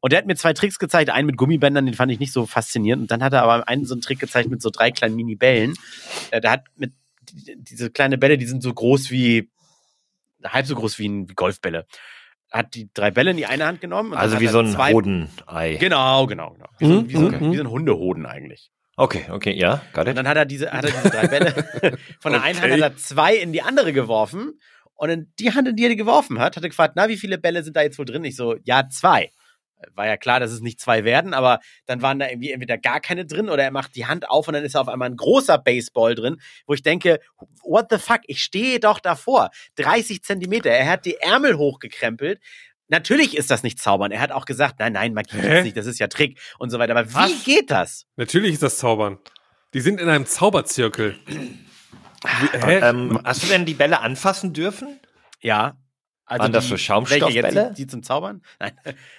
Und der hat mir zwei Tricks gezeigt, einen mit Gummibändern, den fand ich nicht so faszinierend. Und dann hat er aber einen so einen Trick gezeigt mit so drei kleinen Mini-Bällen. Äh, der hat mit diese kleine Bälle, die sind so groß wie halb so groß wie ein Golfbälle. Hat die drei Bälle in die eine Hand genommen. also wie so ein Hodenei. Genau, genau, genau. Wie, so, wie, so, wie so ein Hundehoden eigentlich. Okay, okay, ja, got it. Und dann hat er diese, hat er diese drei Bälle <laughs> von der okay. einen Hand hat er zwei in die andere geworfen. Und in die Hand, in die er geworfen hat, hat er gefragt, na, wie viele Bälle sind da jetzt wohl drin? Ich so, ja, zwei. War ja klar, dass es nicht zwei werden, aber dann waren da irgendwie entweder gar keine drin oder er macht die Hand auf und dann ist da auf einmal ein großer Baseball drin, wo ich denke, what the fuck, ich stehe doch davor. 30 Zentimeter. Er hat die Ärmel hochgekrempelt Natürlich ist das nicht Zaubern. Er hat auch gesagt, nein, nein, Magie ist nicht, das ist ja Trick und so weiter. Aber Was? wie geht das? Natürlich ist das Zaubern. Die sind in einem Zauberzirkel. Hä? Ähm, hast du denn die Bälle anfassen dürfen? Ja. Also waren das so Schaumstoffbälle? Die, die, zum Zaubern? <laughs> Nein,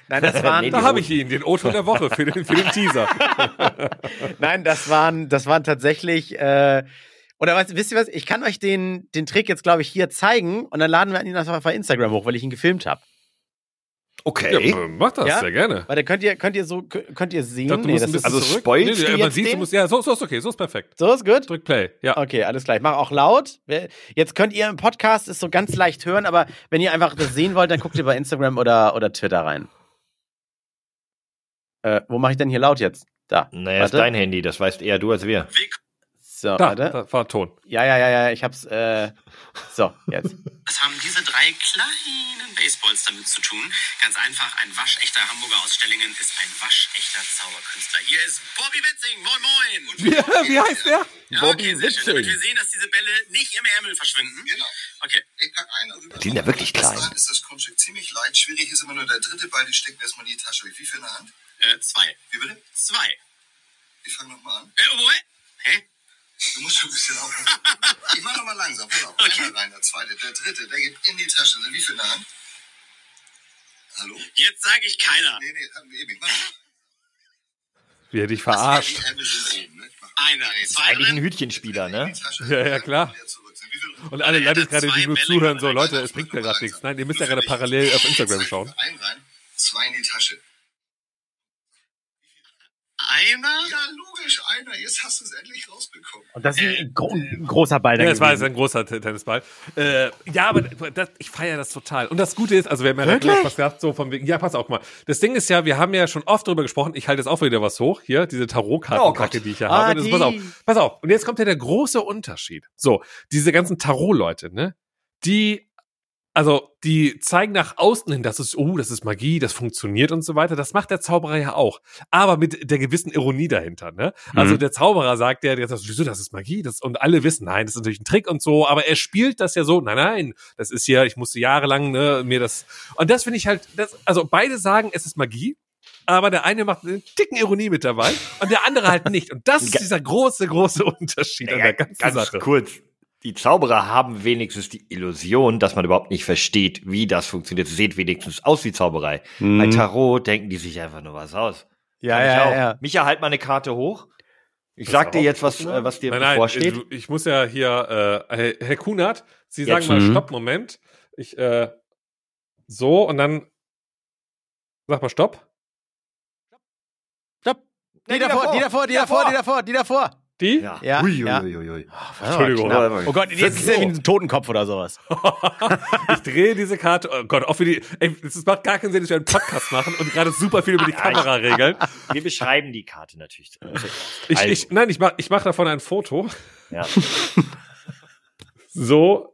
nein das <laughs> waren. nee, da habe ich ihn, den O-Ton der Woche für den, für den Teaser. <laughs> nein, das waren, das waren tatsächlich. Äh, oder was, wisst ihr was? Ich kann euch den, den Trick jetzt, glaube ich, hier zeigen und dann laden wir ihn einfach auf Instagram hoch, weil ich ihn gefilmt habe. Okay. Ja, mach das, ja? sehr gerne. Warte, könnt ihr, könnt ihr so, könnt ihr sehen? Glaub, nee, das ist also spoilst nee, nee, man sieht, du musst, ja, so, so ist okay, so ist perfekt. So ist gut? Drück Play, ja. Okay, alles gleich. Mach auch laut. Jetzt könnt ihr im Podcast es so ganz leicht hören, aber wenn ihr einfach das sehen wollt, dann guckt ihr bei Instagram oder, oder Twitter rein. Äh, wo mache ich denn hier laut jetzt? Da. Naja, Warte. ist dein Handy, das weißt eher du als wir. So, da, warte. Da war Ton. Ja, ja, ja, ja, ich hab's. Äh, so, jetzt. Was haben diese drei kleinen Baseballs damit zu tun? Ganz einfach, ein waschechter Hamburger aus Stellingen ist ein waschechter Zauberkünstler. Hier ist Bobby Witzing. Moin, moin. <laughs> Wie, wie heißt der? Ja, Bobby okay, Witzing. Damit wir sehen, dass diese Bälle nicht im Ärmel verschwinden. Genau. Okay. Ich pack ein. Also die sind ja wirklich klein. Ist das Kunststück ziemlich leicht. Schwierig ist immer nur der dritte Ball. Die stecken erstmal in die Tasche. Wie viel in der Hand? Äh, zwei. Wie bitte? Zwei. Ich fange nochmal an. Äh, oh, hä? Du musst schon ein bisschen aufpassen. ich mach nochmal langsam. Pass auf. Okay. Einer rein, der zweite, der dritte, der geht in die Tasche. Wie viel in der Hand? Hallo? Jetzt sage ich keiner. Nee, nee, haben wir eben. Wie hätte ich verarscht. Ne? Einer, das ist eigentlich ein Hütchenspieler, ne? Ja, ja, klar. Und alle Leute gerade, die nur zuhören, so, Leute, es bringt mir gerade nichts. Nein, ihr müsst ja gerade parallel auf Instagram schauen. Ein rein, zwei in die Tasche. Einer? Ja, logisch, einer. Jetzt hast du es endlich rausbekommen. Und das ist ein, gro ein großer Ball. Ja, das war jetzt ein großer Tennisball. Äh, ja, aber das, ich feiere das total. Und das Gute ist, also wir haben ja gleich was gehabt, so von wegen, ja, pass auch mal. Das Ding ist ja, wir haben ja schon oft darüber gesprochen, ich halte jetzt auch wieder was hoch, hier, diese Tarotkartenkacke, oh die ich hier ah, habe. Das, pass auf, pass auf. Und jetzt kommt ja der große Unterschied. So, diese ganzen Tarot-Leute, ne? Die also die zeigen nach außen hin, dass es, oh, das ist Magie, das funktioniert und so weiter. Das macht der Zauberer ja auch. Aber mit der gewissen Ironie dahinter, ne? Also mhm. der Zauberer sagt ja, sagt, wieso, das ist Magie? Das, und alle wissen, nein, das ist natürlich ein Trick und so. Aber er spielt das ja so, nein, nein, das ist ja, ich musste jahrelang, ne, mir das. Und das finde ich halt, das, also beide sagen, es ist Magie. Aber der eine macht einen dicken Ironie mit dabei und der andere halt nicht. Und das ist dieser große, große <laughs> Unterschied ja, an der ganzen ganz Sache. Kurz, die Zauberer haben wenigstens die Illusion, dass man überhaupt nicht versteht, wie das funktioniert. Sie sieht wenigstens aus wie Zauberei. Mhm. Bei Tarot denken die sich einfach nur was aus. Ja, Kann ja, ja. Micha, halt mal eine Karte hoch. Ich sag dir jetzt, was, äh, was dir nein, nein, bevorsteht. Ich, ich muss ja hier, äh, Herr Kunert, Sie jetzt. sagen mal, mhm. Stopp, Moment. Ich, äh, so, und dann, sag mal Stopp. Stopp. Die, die davor, die davor, die davor, die davor, die davor. Die? Ja. ja. Ui, ui. Ui, ui. Oh, Entschuldigung. Oh Gott, jetzt ist ja wie ein Totenkopf oder sowas. <laughs> ich drehe diese Karte. Oh Gott, auch für die. Ey, es macht gar keinen Sinn, dass wir einen Podcast machen und gerade super viel über die Kamera regeln. <laughs> Wir beschreiben die Karte natürlich. Ich, also. ich, nein, ich mach, ich mach davon ein Foto. Ja. so.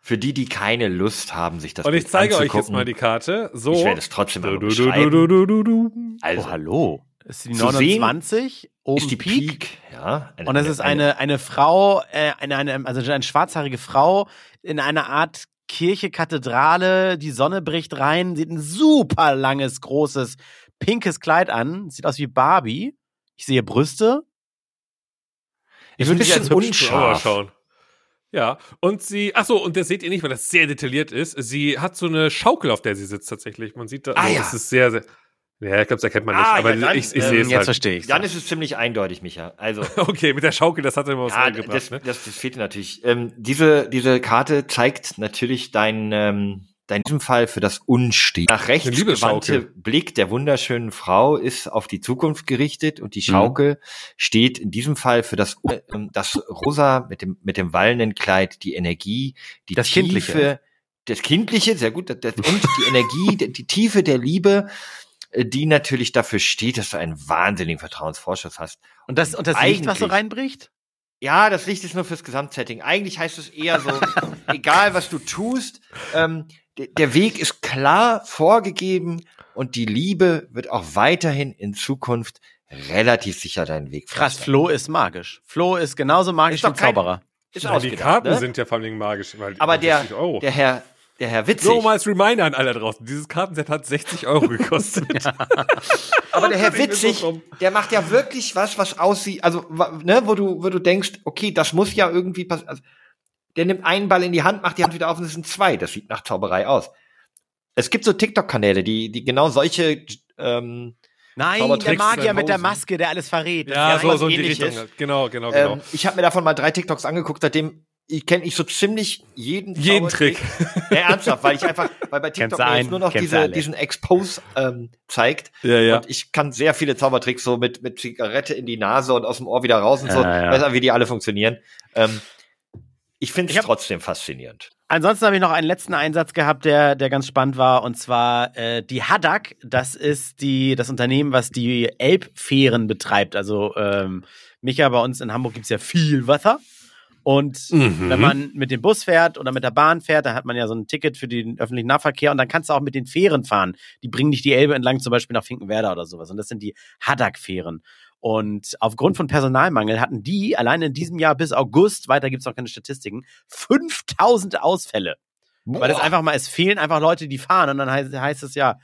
Für die, die keine Lust haben, sich das Und ich zeige euch jetzt mal die Karte. So. Ich werde es trotzdem mal beschreiben. Also, oh, hallo. Ist die 29 oben ist die Peak, Peak ja. Eine, und das ist eine, eine Frau, äh, eine, eine, also eine schwarzhaarige Frau in einer Art Kirche, Kathedrale, die Sonne bricht rein, sieht ein super langes, großes, pinkes Kleid an, sieht aus wie Barbie. Ich sehe Brüste. Ich würde ein bisschen unscharf schauen. Ja, und sie, ach so, und das seht ihr nicht, weil das sehr detailliert ist. Sie hat so eine Schaukel, auf der sie sitzt tatsächlich. Man sieht da, ah, ja. das ist sehr, sehr, ja, ich glaube, das erkennt man nicht. Ah, aber ja, dann, ich, ich ähm, sehe es Jetzt halt. verstehe ich. Dann ist es ziemlich eindeutig, Micha. Also. <laughs> okay, mit der Schaukel, das hat er immer was ja, gebracht, das, ne? das, das fehlt natürlich. Ähm, diese, diese Karte zeigt natürlich dein, ähm, dein in diesem Fall für das Unstete. Nach rechts gewandte Blick der wunderschönen Frau ist auf die Zukunft gerichtet und die mhm. Schaukel mhm. steht in diesem Fall für das, ähm, das Rosa mit dem, mit dem wallenden Kleid, die Energie, die das Tiefe, Kindliche. das Kindliche, sehr gut, das, und die Energie, die, die Tiefe der Liebe die natürlich dafür steht, dass du einen wahnsinnigen Vertrauensvorschuss hast. Und das, und das Licht, was so reinbricht? Ja, das Licht ist nur fürs Gesamtsetting. Eigentlich heißt es eher so, <laughs> egal was du tust, ähm, der Weg ist klar vorgegeben und die Liebe wird auch weiterhin in Zukunft relativ sicher deinen Weg Krass, Flo ist magisch. Flo ist genauso magisch ist wie Zauberer. Ist ja, die Karten ne? sind ja vor allem magisch. Weil Aber der, der Herr, der Herr Witzig. So mal als Reminder an alle draußen. Dieses Kartenset hat 60 Euro <laughs> gekostet. ja. Aber der Herr Witzig, der macht ja wirklich was, was aussieht, also, ne, wo du, wo du denkst, okay, das muss ja irgendwie passieren. Also, der nimmt einen Ball in die Hand, macht die Hand wieder auf und es sind zwei. Das sieht nach Zauberei aus. Es gibt so TikTok-Kanäle, die, die genau solche, ähm, Nein, der Magier mit der Maske, der alles verrät. Ja, ja so, so in die Richtung. Genau, genau, genau. Ähm, ich habe mir davon mal drei TikToks angeguckt, seitdem ich kenne ich so ziemlich jeden jeden Trick. <laughs> Ja, ernsthaft, weil ich einfach, weil bei TikTok jetzt nur noch diese, diesen Expose ähm, zeigt. Ja, ja. Und ich kann sehr viele Zaubertricks so mit mit Zigarette in die Nase und aus dem Ohr wieder raus und so. Ja, ja. Weiß nicht, wie die alle funktionieren. Ähm, Ich finde es trotzdem faszinierend. Ansonsten habe ich noch einen letzten Einsatz gehabt, der, der ganz spannend war, und zwar äh, die Haddock. Das ist die, das Unternehmen, was die Elbfähren betreibt. Also ähm, Micha, bei uns in Hamburg gibt's ja viel Wasser. Und mhm. wenn man mit dem Bus fährt oder mit der Bahn fährt, dann hat man ja so ein Ticket für den öffentlichen Nahverkehr und dann kannst du auch mit den Fähren fahren. Die bringen dich die Elbe entlang, zum Beispiel nach Finkenwerder oder sowas. Und das sind die Haddock-Fähren. Und aufgrund von Personalmangel hatten die allein in diesem Jahr bis August, weiter gibt's noch keine Statistiken, 5000 Ausfälle. Boah. Weil es einfach mal, es fehlen einfach Leute, die fahren. Und dann heißt, heißt es ja,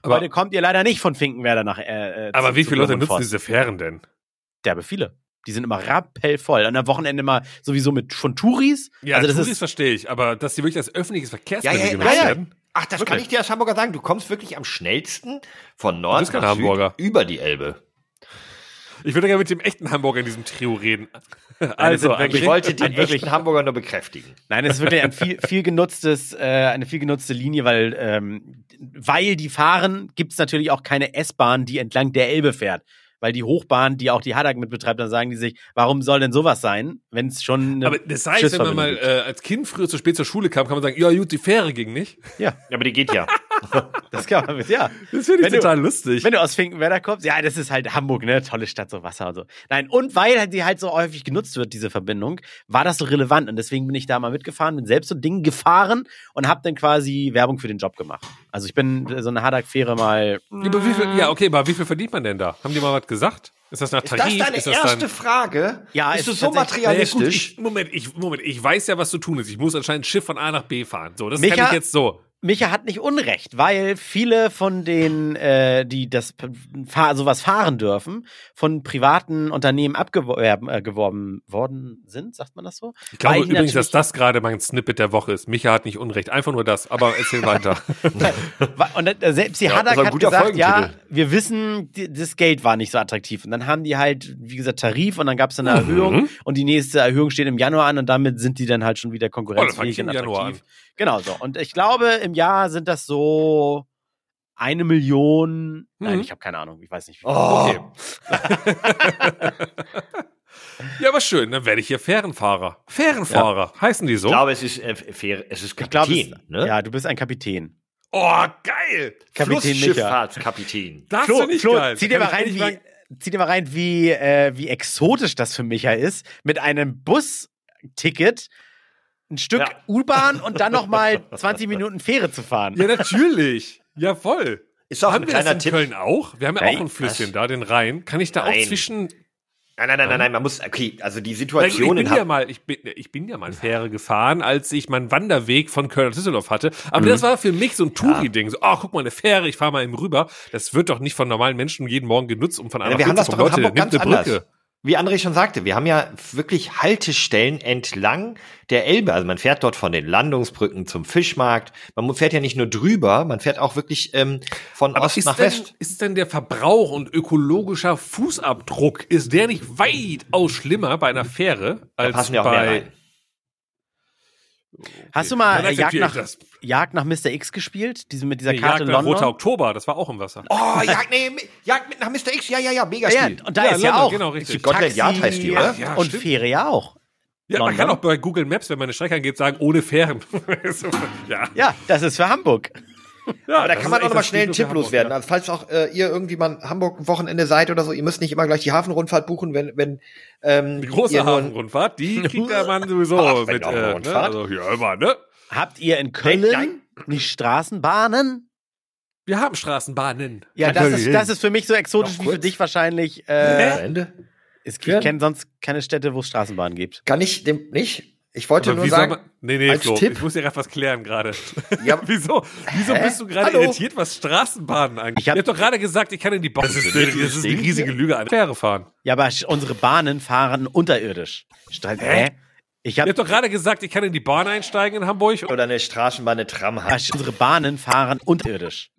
aber, heute kommt ihr leider nicht von Finkenwerder nach. Äh, äh aber zu, wie viele Leute nutzen diese Fähren denn? Derbe viele. Die sind immer rappellvoll. Und am Wochenende mal sowieso mit von Touris. Ja, also das Touris verstehe ich, aber dass die wirklich als öffentliches Verkehrsmittel ja, ja, genutzt ja, werden. Ach, das wirklich? kann ich dir als Hamburger sagen. Du kommst wirklich am schnellsten von Nord nach Süd über die Elbe. Ich würde gerne mit dem echten Hamburger in diesem Trio reden. <laughs> Also, ich wollte den echten Hamburger nur bekräftigen. Nein, es ist wirklich ein viel, viel genutztes, äh, eine viel genutzte Linie, weil, ähm, weil die fahren, gibt es natürlich auch keine S-Bahn, die entlang der Elbe fährt weil die Hochbahn, die auch die Hadak mitbetreibt, dann sagen die sich, warum soll denn sowas sein, wenn es schon eine Aber das heißt, wenn man mal äh, als Kind früher zu spät zur Schule kam, kann man sagen, ja gut, die Fähre ging nicht. Ja, aber die geht ja. Das kann man, ja. Das finde ich wenn total du, lustig. Wenn du aus Finkenwerder kommst, ja, das ist halt Hamburg, ne, tolle Stadt, so Wasser und so. Nein, und weil die halt so häufig genutzt wird, diese Verbindung, war das so relevant und deswegen bin ich da mal mitgefahren, bin selbst so ein Ding gefahren und habe dann quasi Werbung für den Job gemacht. Also ich bin so eine Hadak-Fähre mal. Ja, viel, ja, okay, aber wie viel verdient man denn da? Haben die mal was gesagt? Ist das nach Tarif? Ist das deine ist das erste Frage? Ja, Bist du so materialistisch? Ja, gut, ich, Moment, ich, Moment, ich weiß ja, was zu tun ist. Ich muss anscheinend ein Schiff von A nach B fahren. So, das Micha, kann ich jetzt so. Micha hat nicht Unrecht, weil viele von denen, äh, die das fahr, sowas fahren dürfen, von privaten Unternehmen abgeworben äh, geworben worden sind, sagt man das so? Ich glaube übrigens, dass das gerade mein Snippet der Woche ist. Micha hat nicht Unrecht, einfach nur das, aber erzähl weiter. <laughs> und äh, selbst die ja, Hadak hat gesagt, ja, wir wissen, die, das Geld war nicht so attraktiv. Und dann haben die halt, wie gesagt, Tarif und dann gab es eine mhm. Erhöhung und die nächste Erhöhung steht im Januar an und damit sind die dann halt schon wieder konkurrenzfähig oh, und attraktiv. Genau so. Und ich glaube, im Jahr sind das so eine Million. Mhm. Nein, ich habe keine Ahnung. Ich weiß nicht. Wie oh. Okay. <laughs> ja, aber schön. Dann werde ich hier Fährenfahrer. Fährenfahrer ja. heißen die so? Ich glaube, es ist äh, Fähre, es ist Kapitän. Glaub, es, ne? Ja, du bist ein Kapitän. Oh, geil! Kapitän Schifffahrtskapitän. Das Flo, ich Flo, geil. Zieh dir mal rein, wie, zieh dir mal rein, wie, äh, wie exotisch das für Micha ist, mit einem Busticket ein Stück ja. U-Bahn und dann nochmal 20 <laughs> Minuten Fähre zu fahren. Ja, natürlich. Ja, voll. Ist auch Haben ein wir kleiner das in Tipp. Köln auch? Wir haben ja auch ein Flüsschen was? da, den Rhein. Kann ich da nein. auch zwischen Nein, nein, nein, nein, nein, man muss, okay, also die Situation. Ich bin ja mal, ich bin, ich bin ja mal Fähre gefahren, als ich meinen Wanderweg von Köln nach Düsseldorf hatte. Aber mhm. das war für mich so ein Touri-Ding. So, oh, guck mal, eine Fähre, ich fahre mal eben rüber. Das wird doch nicht von normalen Menschen jeden Morgen genutzt, um von einer ja, wir haben das doch Leute, nimmt eine Brücke. Anders wie André schon sagte, wir haben ja wirklich Haltestellen entlang der Elbe. Also man fährt dort von den Landungsbrücken zum Fischmarkt. Man fährt ja nicht nur drüber, man fährt auch wirklich ähm, von Aber Ost nach denn, West. Ist denn der Verbrauch und ökologischer Fußabdruck, ist der nicht weitaus schlimmer bei einer Fähre als bei Hast du mal äh, Jagd nach, Jagd nach Mr. X gespielt? Diese mit dieser nee, Karte Jagd London? Roter Oktober, das war auch im Wasser. Oh, <laughs> Jagd, nee, Jagd nach Mr. X, ja, ja, ja, mega Spiel. Ja, und da ja, ist ja auch. Genau, richtig. Scotland Yard heißt die, oder? Ja, und stimmt. Fähre ja auch. Ja, London. man kann auch bei Google Maps, wenn man eine Strecke angeht, sagen, ohne Fähren. <laughs> ja. ja, das ist für Hamburg. Ja, aber da kann man auch noch mal schnell einen Tipp loswerden. Ja. Also falls auch äh, ihr irgendwie mal Hamburg ein Wochenende seid oder so, ihr müsst nicht immer gleich die Hafenrundfahrt buchen, wenn wenn ähm, die große Hafenrundfahrt, die <laughs> kriegt der Mann sowieso Ach, mit äh, ne? also hier immer, ne? Habt ihr in Köln nein, nicht Straßenbahnen? Wir haben Straßenbahnen. Ja, das ist, das ist für mich so exotisch wie für dich wahrscheinlich. Äh, Ende. ich kenne sonst keine Städte, wo es Straßenbahnen gibt. Kann ich dem nicht? Ich wollte nur sagen. Man, nee, nee, als Flo, Tipp, ich muss dir gerade was klären gerade. <laughs> Ja, <laughs> wieso wieso bist du gerade irritiert, was Straßenbahnen angeht? Ich habe hab doch gerade gesagt, ich kann in die Bahn. Das ist, das ist eine riesige Lüge. Eine Fähre fahren. Ja, aber unsere Bahnen fahren unterirdisch. Statt, hä? Ich habe hab doch gerade gesagt, ich kann in die Bahn einsteigen in Hamburg. Oder eine Straßenbahn, eine Tram haben. Unsere Bahnen fahren unterirdisch.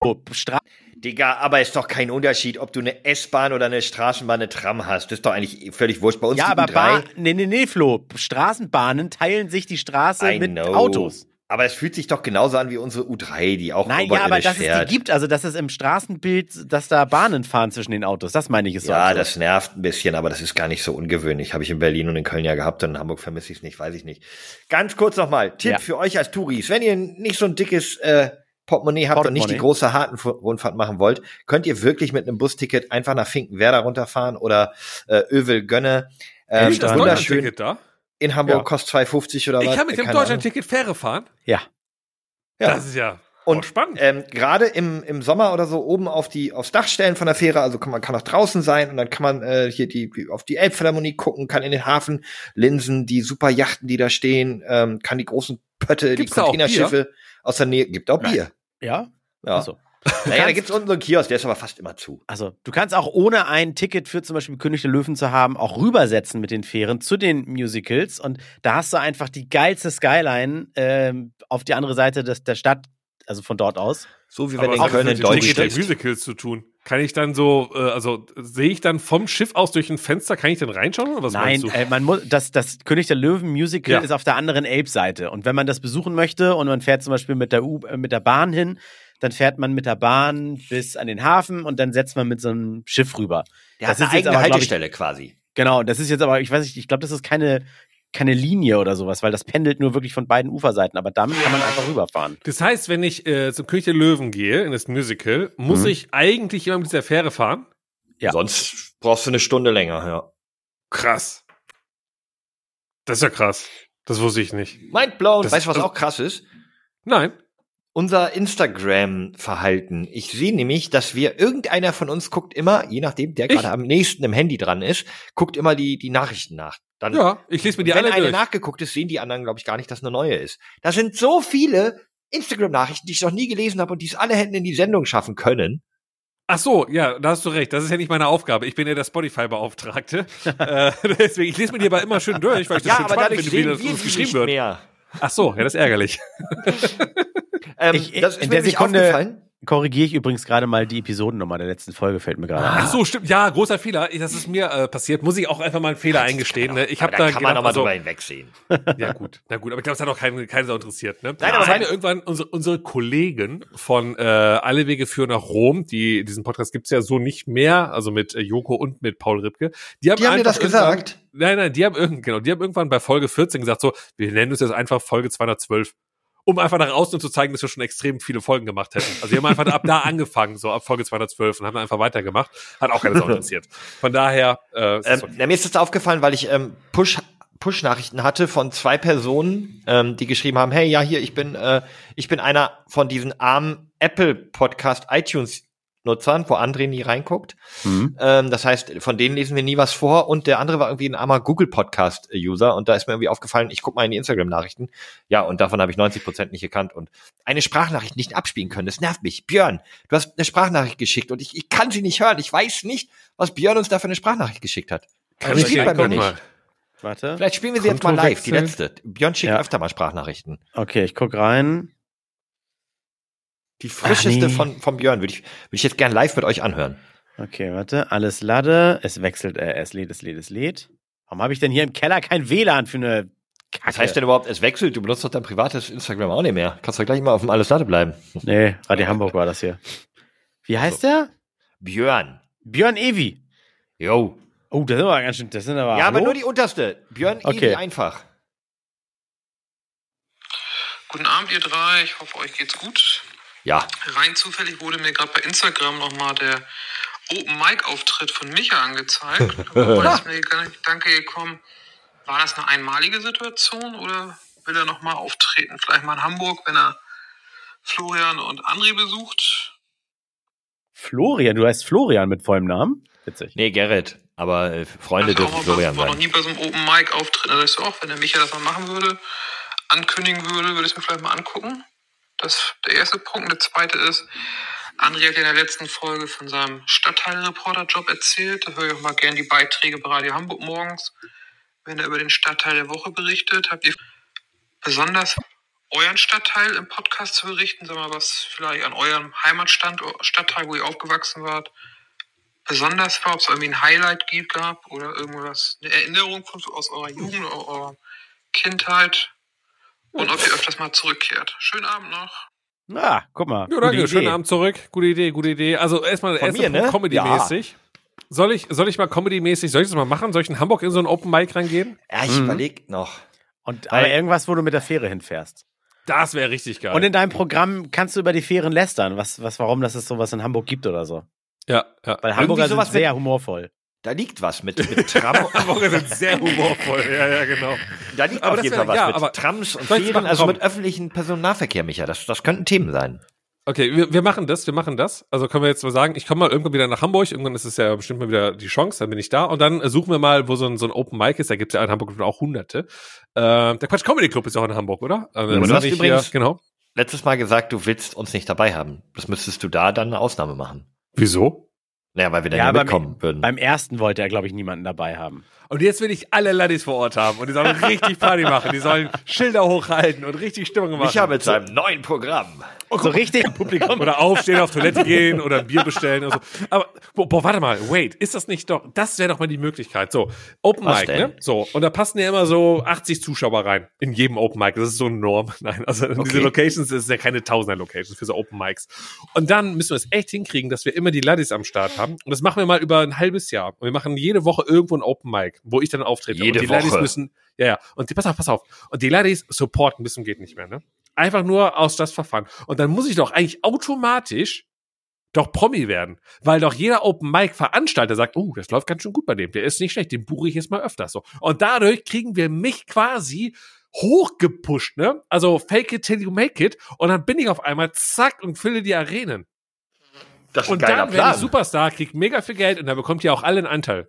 Oh, Stra Digga, aber ist doch kein Unterschied, ob du eine S-Bahn oder eine Straßenbahn, eine Tram hast. Das ist doch eigentlich völlig wurscht. Bei uns ja, aber drei. nee, nee, nee, Flo. Straßenbahnen teilen sich die Straße I mit know. Autos. Aber es fühlt sich doch genauso an wie unsere U3, die auch Nein, ja, aber dass fährt. es die gibt, also dass es im Straßenbild, dass da Bahnen fahren zwischen den Autos, das meine ich ist so. Ja, das nervt ein bisschen, aber das ist gar nicht so ungewöhnlich. Habe ich in Berlin und in Köln ja gehabt und in Hamburg vermisse ich es nicht, weiß ich nicht. Ganz kurz nochmal, Tipp ja. für euch als Touris, wenn ihr nicht so ein dickes äh, Portemonnaie habt Portemonnaie. und nicht die große harten Rundfahrt machen wollt, könnt ihr wirklich mit einem Busticket einfach nach Finkenwerder runterfahren oder äh, Övel Gönne. Ähm, das wunderschön. Da? in Hamburg ja. kostet 2,50 oder was. Ich kann mit dem Deutschland-Ticket Fähre fahren? Ja. ja. Das ist ja und spannend. Ähm, gerade im, im Sommer oder so oben auf die aufs Dach stellen von der Fähre, also kann man kann auch draußen sein und dann kann man äh, hier die auf die Elbphilharmonie gucken, kann in den Hafen linsen, die super Yachten, die da stehen, ähm, kann die großen Pötte, Gibt's die Containerschiffe aus der Nähe, gibt auch Bier. Ja. Ja. Also. Naja, da gibt's unten so einen Kiosk, der ist aber fast immer zu. Also, du kannst auch ohne ein Ticket für zum Beispiel König der Löwen zu haben, auch rübersetzen mit den Fähren zu den Musicals. Und da hast du einfach die geilste Skyline ähm, auf die andere Seite des, der Stadt, also von dort aus. So wie wenn in Köln in Deutsch mit Musicals zu tun. Kann ich dann so, äh, also sehe ich dann vom Schiff aus durch ein Fenster, kann ich dann reinschauen oder was Nein, äh, man muss, das, das König der Löwen Musical ja. ist auf der anderen Elbseite. Und wenn man das besuchen möchte und man fährt zum Beispiel mit der, U äh, mit der Bahn hin, dann fährt man mit der Bahn bis an den Hafen und dann setzt man mit so einem Schiff rüber. Der das hat eine ist eigene aber, Haltestelle ich, quasi. Genau, das ist jetzt aber, ich weiß nicht, ich glaube, das ist keine, keine Linie oder sowas, weil das pendelt nur wirklich von beiden Uferseiten, aber damit kann man einfach rüberfahren. Das heißt, wenn ich äh, zum König der Löwen gehe, in das Musical, muss mhm. ich eigentlich immer mit dieser Fähre fahren? Ja. Sonst brauchst du eine Stunde länger, ja. Krass. Das ist ja krass. Das wusste ich nicht. Mind blown. Das weißt du, was auch krass ist? Nein unser Instagram-Verhalten. Ich sehe nämlich, dass wir, irgendeiner von uns guckt immer, je nachdem, der gerade am nächsten im Handy dran ist, guckt immer die, die Nachrichten nach. Dann, ja, ich lese mir die wenn alle eine durch. nachgeguckt ist, sehen die anderen, glaube ich, gar nicht, dass eine neue ist. Da sind so viele Instagram-Nachrichten, die ich noch nie gelesen habe und die es alle hätten in die Sendung schaffen können. Ach so, ja, da hast du recht. Das ist ja nicht meine Aufgabe. Ich bin ja der Spotify-Beauftragte. <laughs> äh, deswegen, ich lese mir die aber immer schön durch, weil ich das ja, schön spannend finde, wie das, das geschrieben wird. Mehr. Ach so, ja, das ist ärgerlich. <laughs> ähm, ich, das ist in der Sekunde korrigiere ich übrigens gerade mal die Episodennummer der letzten Folge, fällt mir gerade Ach so, stimmt. Ja, großer Fehler. Das ist mir äh, passiert. Muss ich auch einfach mal einen Fehler eingestehen. Ne? Ich habe da, da kann man nochmal also, drüber hinwegsehen. Ja gut, na gut. Aber ich glaube, es hat auch keinen keinen so interessiert. Ne? Nein, aber meine, irgendwann unsere, unsere Kollegen von äh, Alle Wege führen nach Rom, die diesen Podcast gibt's ja so nicht mehr, also mit äh, Joko und mit Paul Ripke. Die haben, die haben dir das gesagt? Nein, nein, die haben irgend, genau, die haben irgendwann bei Folge 14 gesagt so, wir nennen uns jetzt einfach Folge 212 um einfach nach außen zu zeigen, dass wir schon extrem viele Folgen gemacht hätten. Also wir haben einfach ab da <laughs> angefangen, so ab Folge 212 und haben einfach weitergemacht. Hat auch keine Sau interessiert. Von daher. Äh, ähm, okay. Mir ist das aufgefallen, weil ich ähm, Push Push-Nachrichten hatte von zwei Personen, ähm, die geschrieben haben, hey, ja, hier, ich bin, äh, ich bin einer von diesen armen Apple-Podcast iTunes Nutzern, wo André nie reinguckt. Mhm. Ähm, das heißt, von denen lesen wir nie was vor. Und der andere war irgendwie ein armer Google Podcast-User. Und da ist mir irgendwie aufgefallen, ich gucke mal in die Instagram-Nachrichten. Ja, und davon habe ich 90 Prozent nicht gekannt. Und eine Sprachnachricht nicht abspielen können, das nervt mich. Björn, du hast eine Sprachnachricht geschickt und ich, ich kann sie nicht hören. Ich weiß nicht, was Björn uns da für eine Sprachnachricht geschickt hat. Kann ich bei mir nicht. Mal. Warte. Vielleicht spielen wir sie jetzt mal live, die letzte. Björn schickt ja. öfter mal Sprachnachrichten. Okay, ich guck rein. Die frischeste nee. von, von Björn würde ich, würde ich jetzt gern live mit euch anhören. Okay, warte. Alles Lade. Es wechselt, äh, es lädt, es lädt, es lädt. Warum habe ich denn hier im Keller kein WLAN für eine Kacke? Was heißt denn überhaupt, es wechselt? Du benutzt doch dein privates Instagram auch nicht mehr. Kannst du gleich mal auf dem Alles Lade bleiben. Nee, Radio Hamburg war das hier. Wie heißt so. der? Björn. Björn Evi. Jo. Oh, das sind aber ganz schön, das sind aber. Ja, hallo? aber nur die unterste. Björn okay. Evi einfach. Guten Abend, ihr drei. Ich hoffe, euch geht's gut. Ja. Rein zufällig wurde mir gerade bei Instagram nochmal der Open Mic Auftritt von Micha angezeigt. <laughs> da ist mir der Gedanke gekommen, war das eine einmalige Situation oder will er nochmal auftreten? Vielleicht mal in Hamburg, wenn er Florian und André besucht? Florian, du heißt Florian mit vollem Namen? Witzig. Nee, Gerrit. Aber äh, Freunde dürfen Florian sein. Ich war noch nie bei so einem Open Mic Auftritt. Da ist auch, wenn der Micha das mal machen würde, ankündigen würde, würde ich es mir vielleicht mal angucken. Das der erste Punkt. Der zweite ist, André hat in der letzten Folge von seinem Stadtteilreporterjob erzählt. Da höre ich auch mal gerne die Beiträge bei Radio Hamburg morgens, wenn er über den Stadtteil der Woche berichtet. Habt ihr besonders euren Stadtteil im Podcast zu berichten? Sag mal, was vielleicht an eurem Heimatstadtteil, wo ihr aufgewachsen wart, besonders war, ob es irgendwie ein Highlight gibt, gab oder irgendwas, eine Erinnerung aus eurer Jugend, oder eurer Kindheit und ob ihr öfters mal zurückkehrt. Schönen Abend noch. Ah, guck mal. Ja, danke. Schönen Abend zurück. Gute Idee, gute Idee. Also erstmal Punkt ne? Comedy-mäßig. Ja. Soll ich, soll ich mal Comedy-mäßig, soll ich das mal machen? Soll ich in Hamburg in so ein Open Mic reingehen? Ja, ich mhm. überleg noch. Und, aber irgendwas, wo du mit der Fähre hinfährst. Das wäre richtig geil. Und in deinem Programm kannst du über die Fähren lästern, was, was, warum das es sowas in Hamburg gibt oder so. Ja, ja. Weil Hamburger sind sehr humorvoll. Da liegt was mit, mit <laughs> Tram. Hamburger sind sehr humorvoll, ja, ja, genau. Da liegt aber auf jeden Fall was ja, mit Trams und Fähren, also mit öffentlichen Personennahverkehr, Micha. Das, das könnten Themen sein. Okay, wir, wir machen das, wir machen das. Also können wir jetzt mal sagen, ich komme mal irgendwann wieder nach Hamburg, irgendwann ist es ja bestimmt mal wieder die Chance, dann bin ich da und dann suchen wir mal, wo so ein, so ein Open Mic ist, da gibt es ja in Hamburg auch hunderte. Äh, der Quatsch Comedy Club ist auch in Hamburg, oder? Also, ja, du hast übrigens hier, genau. letztes Mal gesagt, du willst uns nicht dabei haben. Das müsstest du da dann eine Ausnahme machen. Wieso? Naja, weil wir dann ja, ja mitkommen beim, würden. Beim ersten wollte er, glaube ich, niemanden dabei haben. Und jetzt will ich alle Laddies vor Ort haben und die sollen richtig Party machen. Die sollen Schilder hochhalten und richtig Stimmung machen. Ich habe mit seinem neuen Programm. Und so richtig Publikum. Oder aufstehen, auf Toilette gehen oder ein Bier bestellen. oder so. Aber, boah, warte mal, wait, ist das nicht doch, das wäre doch mal die Möglichkeit. So, Open Was Mic, denn? ne? So, und da passen ja immer so 80 Zuschauer rein. In jedem Open Mic. Das ist so eine Norm. <laughs> Nein, also okay. diese Locations, das ist ja keine Tausender Locations für so Open Mics. Und dann müssen wir es echt hinkriegen, dass wir immer die Laddies am Start haben. Und das machen wir mal über ein halbes Jahr. Und wir machen jede Woche irgendwo ein Open Mic, wo ich dann auftrete. Jede und die Woche. Ladies müssen, ja, ja. Und die, pass auf, pass auf. Und die Ladies supporten müssen geht nicht mehr, ne? Einfach nur aus das Verfahren. Und dann muss ich doch eigentlich automatisch doch Promi werden. Weil doch jeder Open Mic Veranstalter sagt, oh, das läuft ganz schön gut bei dem. Der ist nicht schlecht. Den buche ich jetzt mal öfters so. Und dadurch kriegen wir mich quasi hochgepusht, ne? Also fake it till you make it. Und dann bin ich auf einmal zack und fülle die Arenen. Das ist und dann werde ich Superstar, krieg mega viel Geld und dann bekommt ihr auch alle einen Anteil.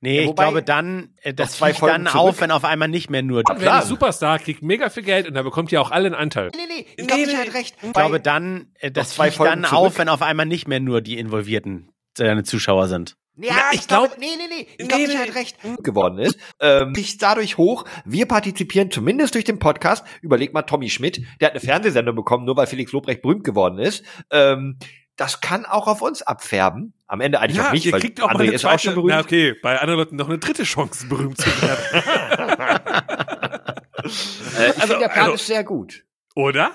Nee, ja, ich glaube dann, äh, das fliegt dann zurück. auf, wenn auf einmal nicht mehr nur. Wenn ich Superstar kriegt mega viel Geld und dann bekommt ihr auch alle einen Anteil. Nee, nee, ich glaube, nee, nee. recht. Ich glaube dann, äh, das fliegt dann zurück. auf, wenn auf einmal nicht mehr nur die Involvierten deine Zuschauer sind. Ja, Na, ich, ich glaube, nee, nee, nee, ich glaube, nee, ich halt recht geworden ist. Ähm, sich dadurch hoch. Wir partizipieren zumindest durch den Podcast. Überleg mal, Tommy Schmidt, der hat eine Fernsehsendung bekommen, nur weil Felix Lobrecht berühmt geworden ist. Ähm, das kann auch auf uns abfärben. Am Ende eigentlich ja, auch nicht, ihr weil kriegt auch André eine ist zweite, auch schon berühmt. Na okay, bei anderen Leuten noch eine dritte Chance, berühmt zu werden. <laughs> äh, ich also, der Plan also, ist sehr gut. Oder?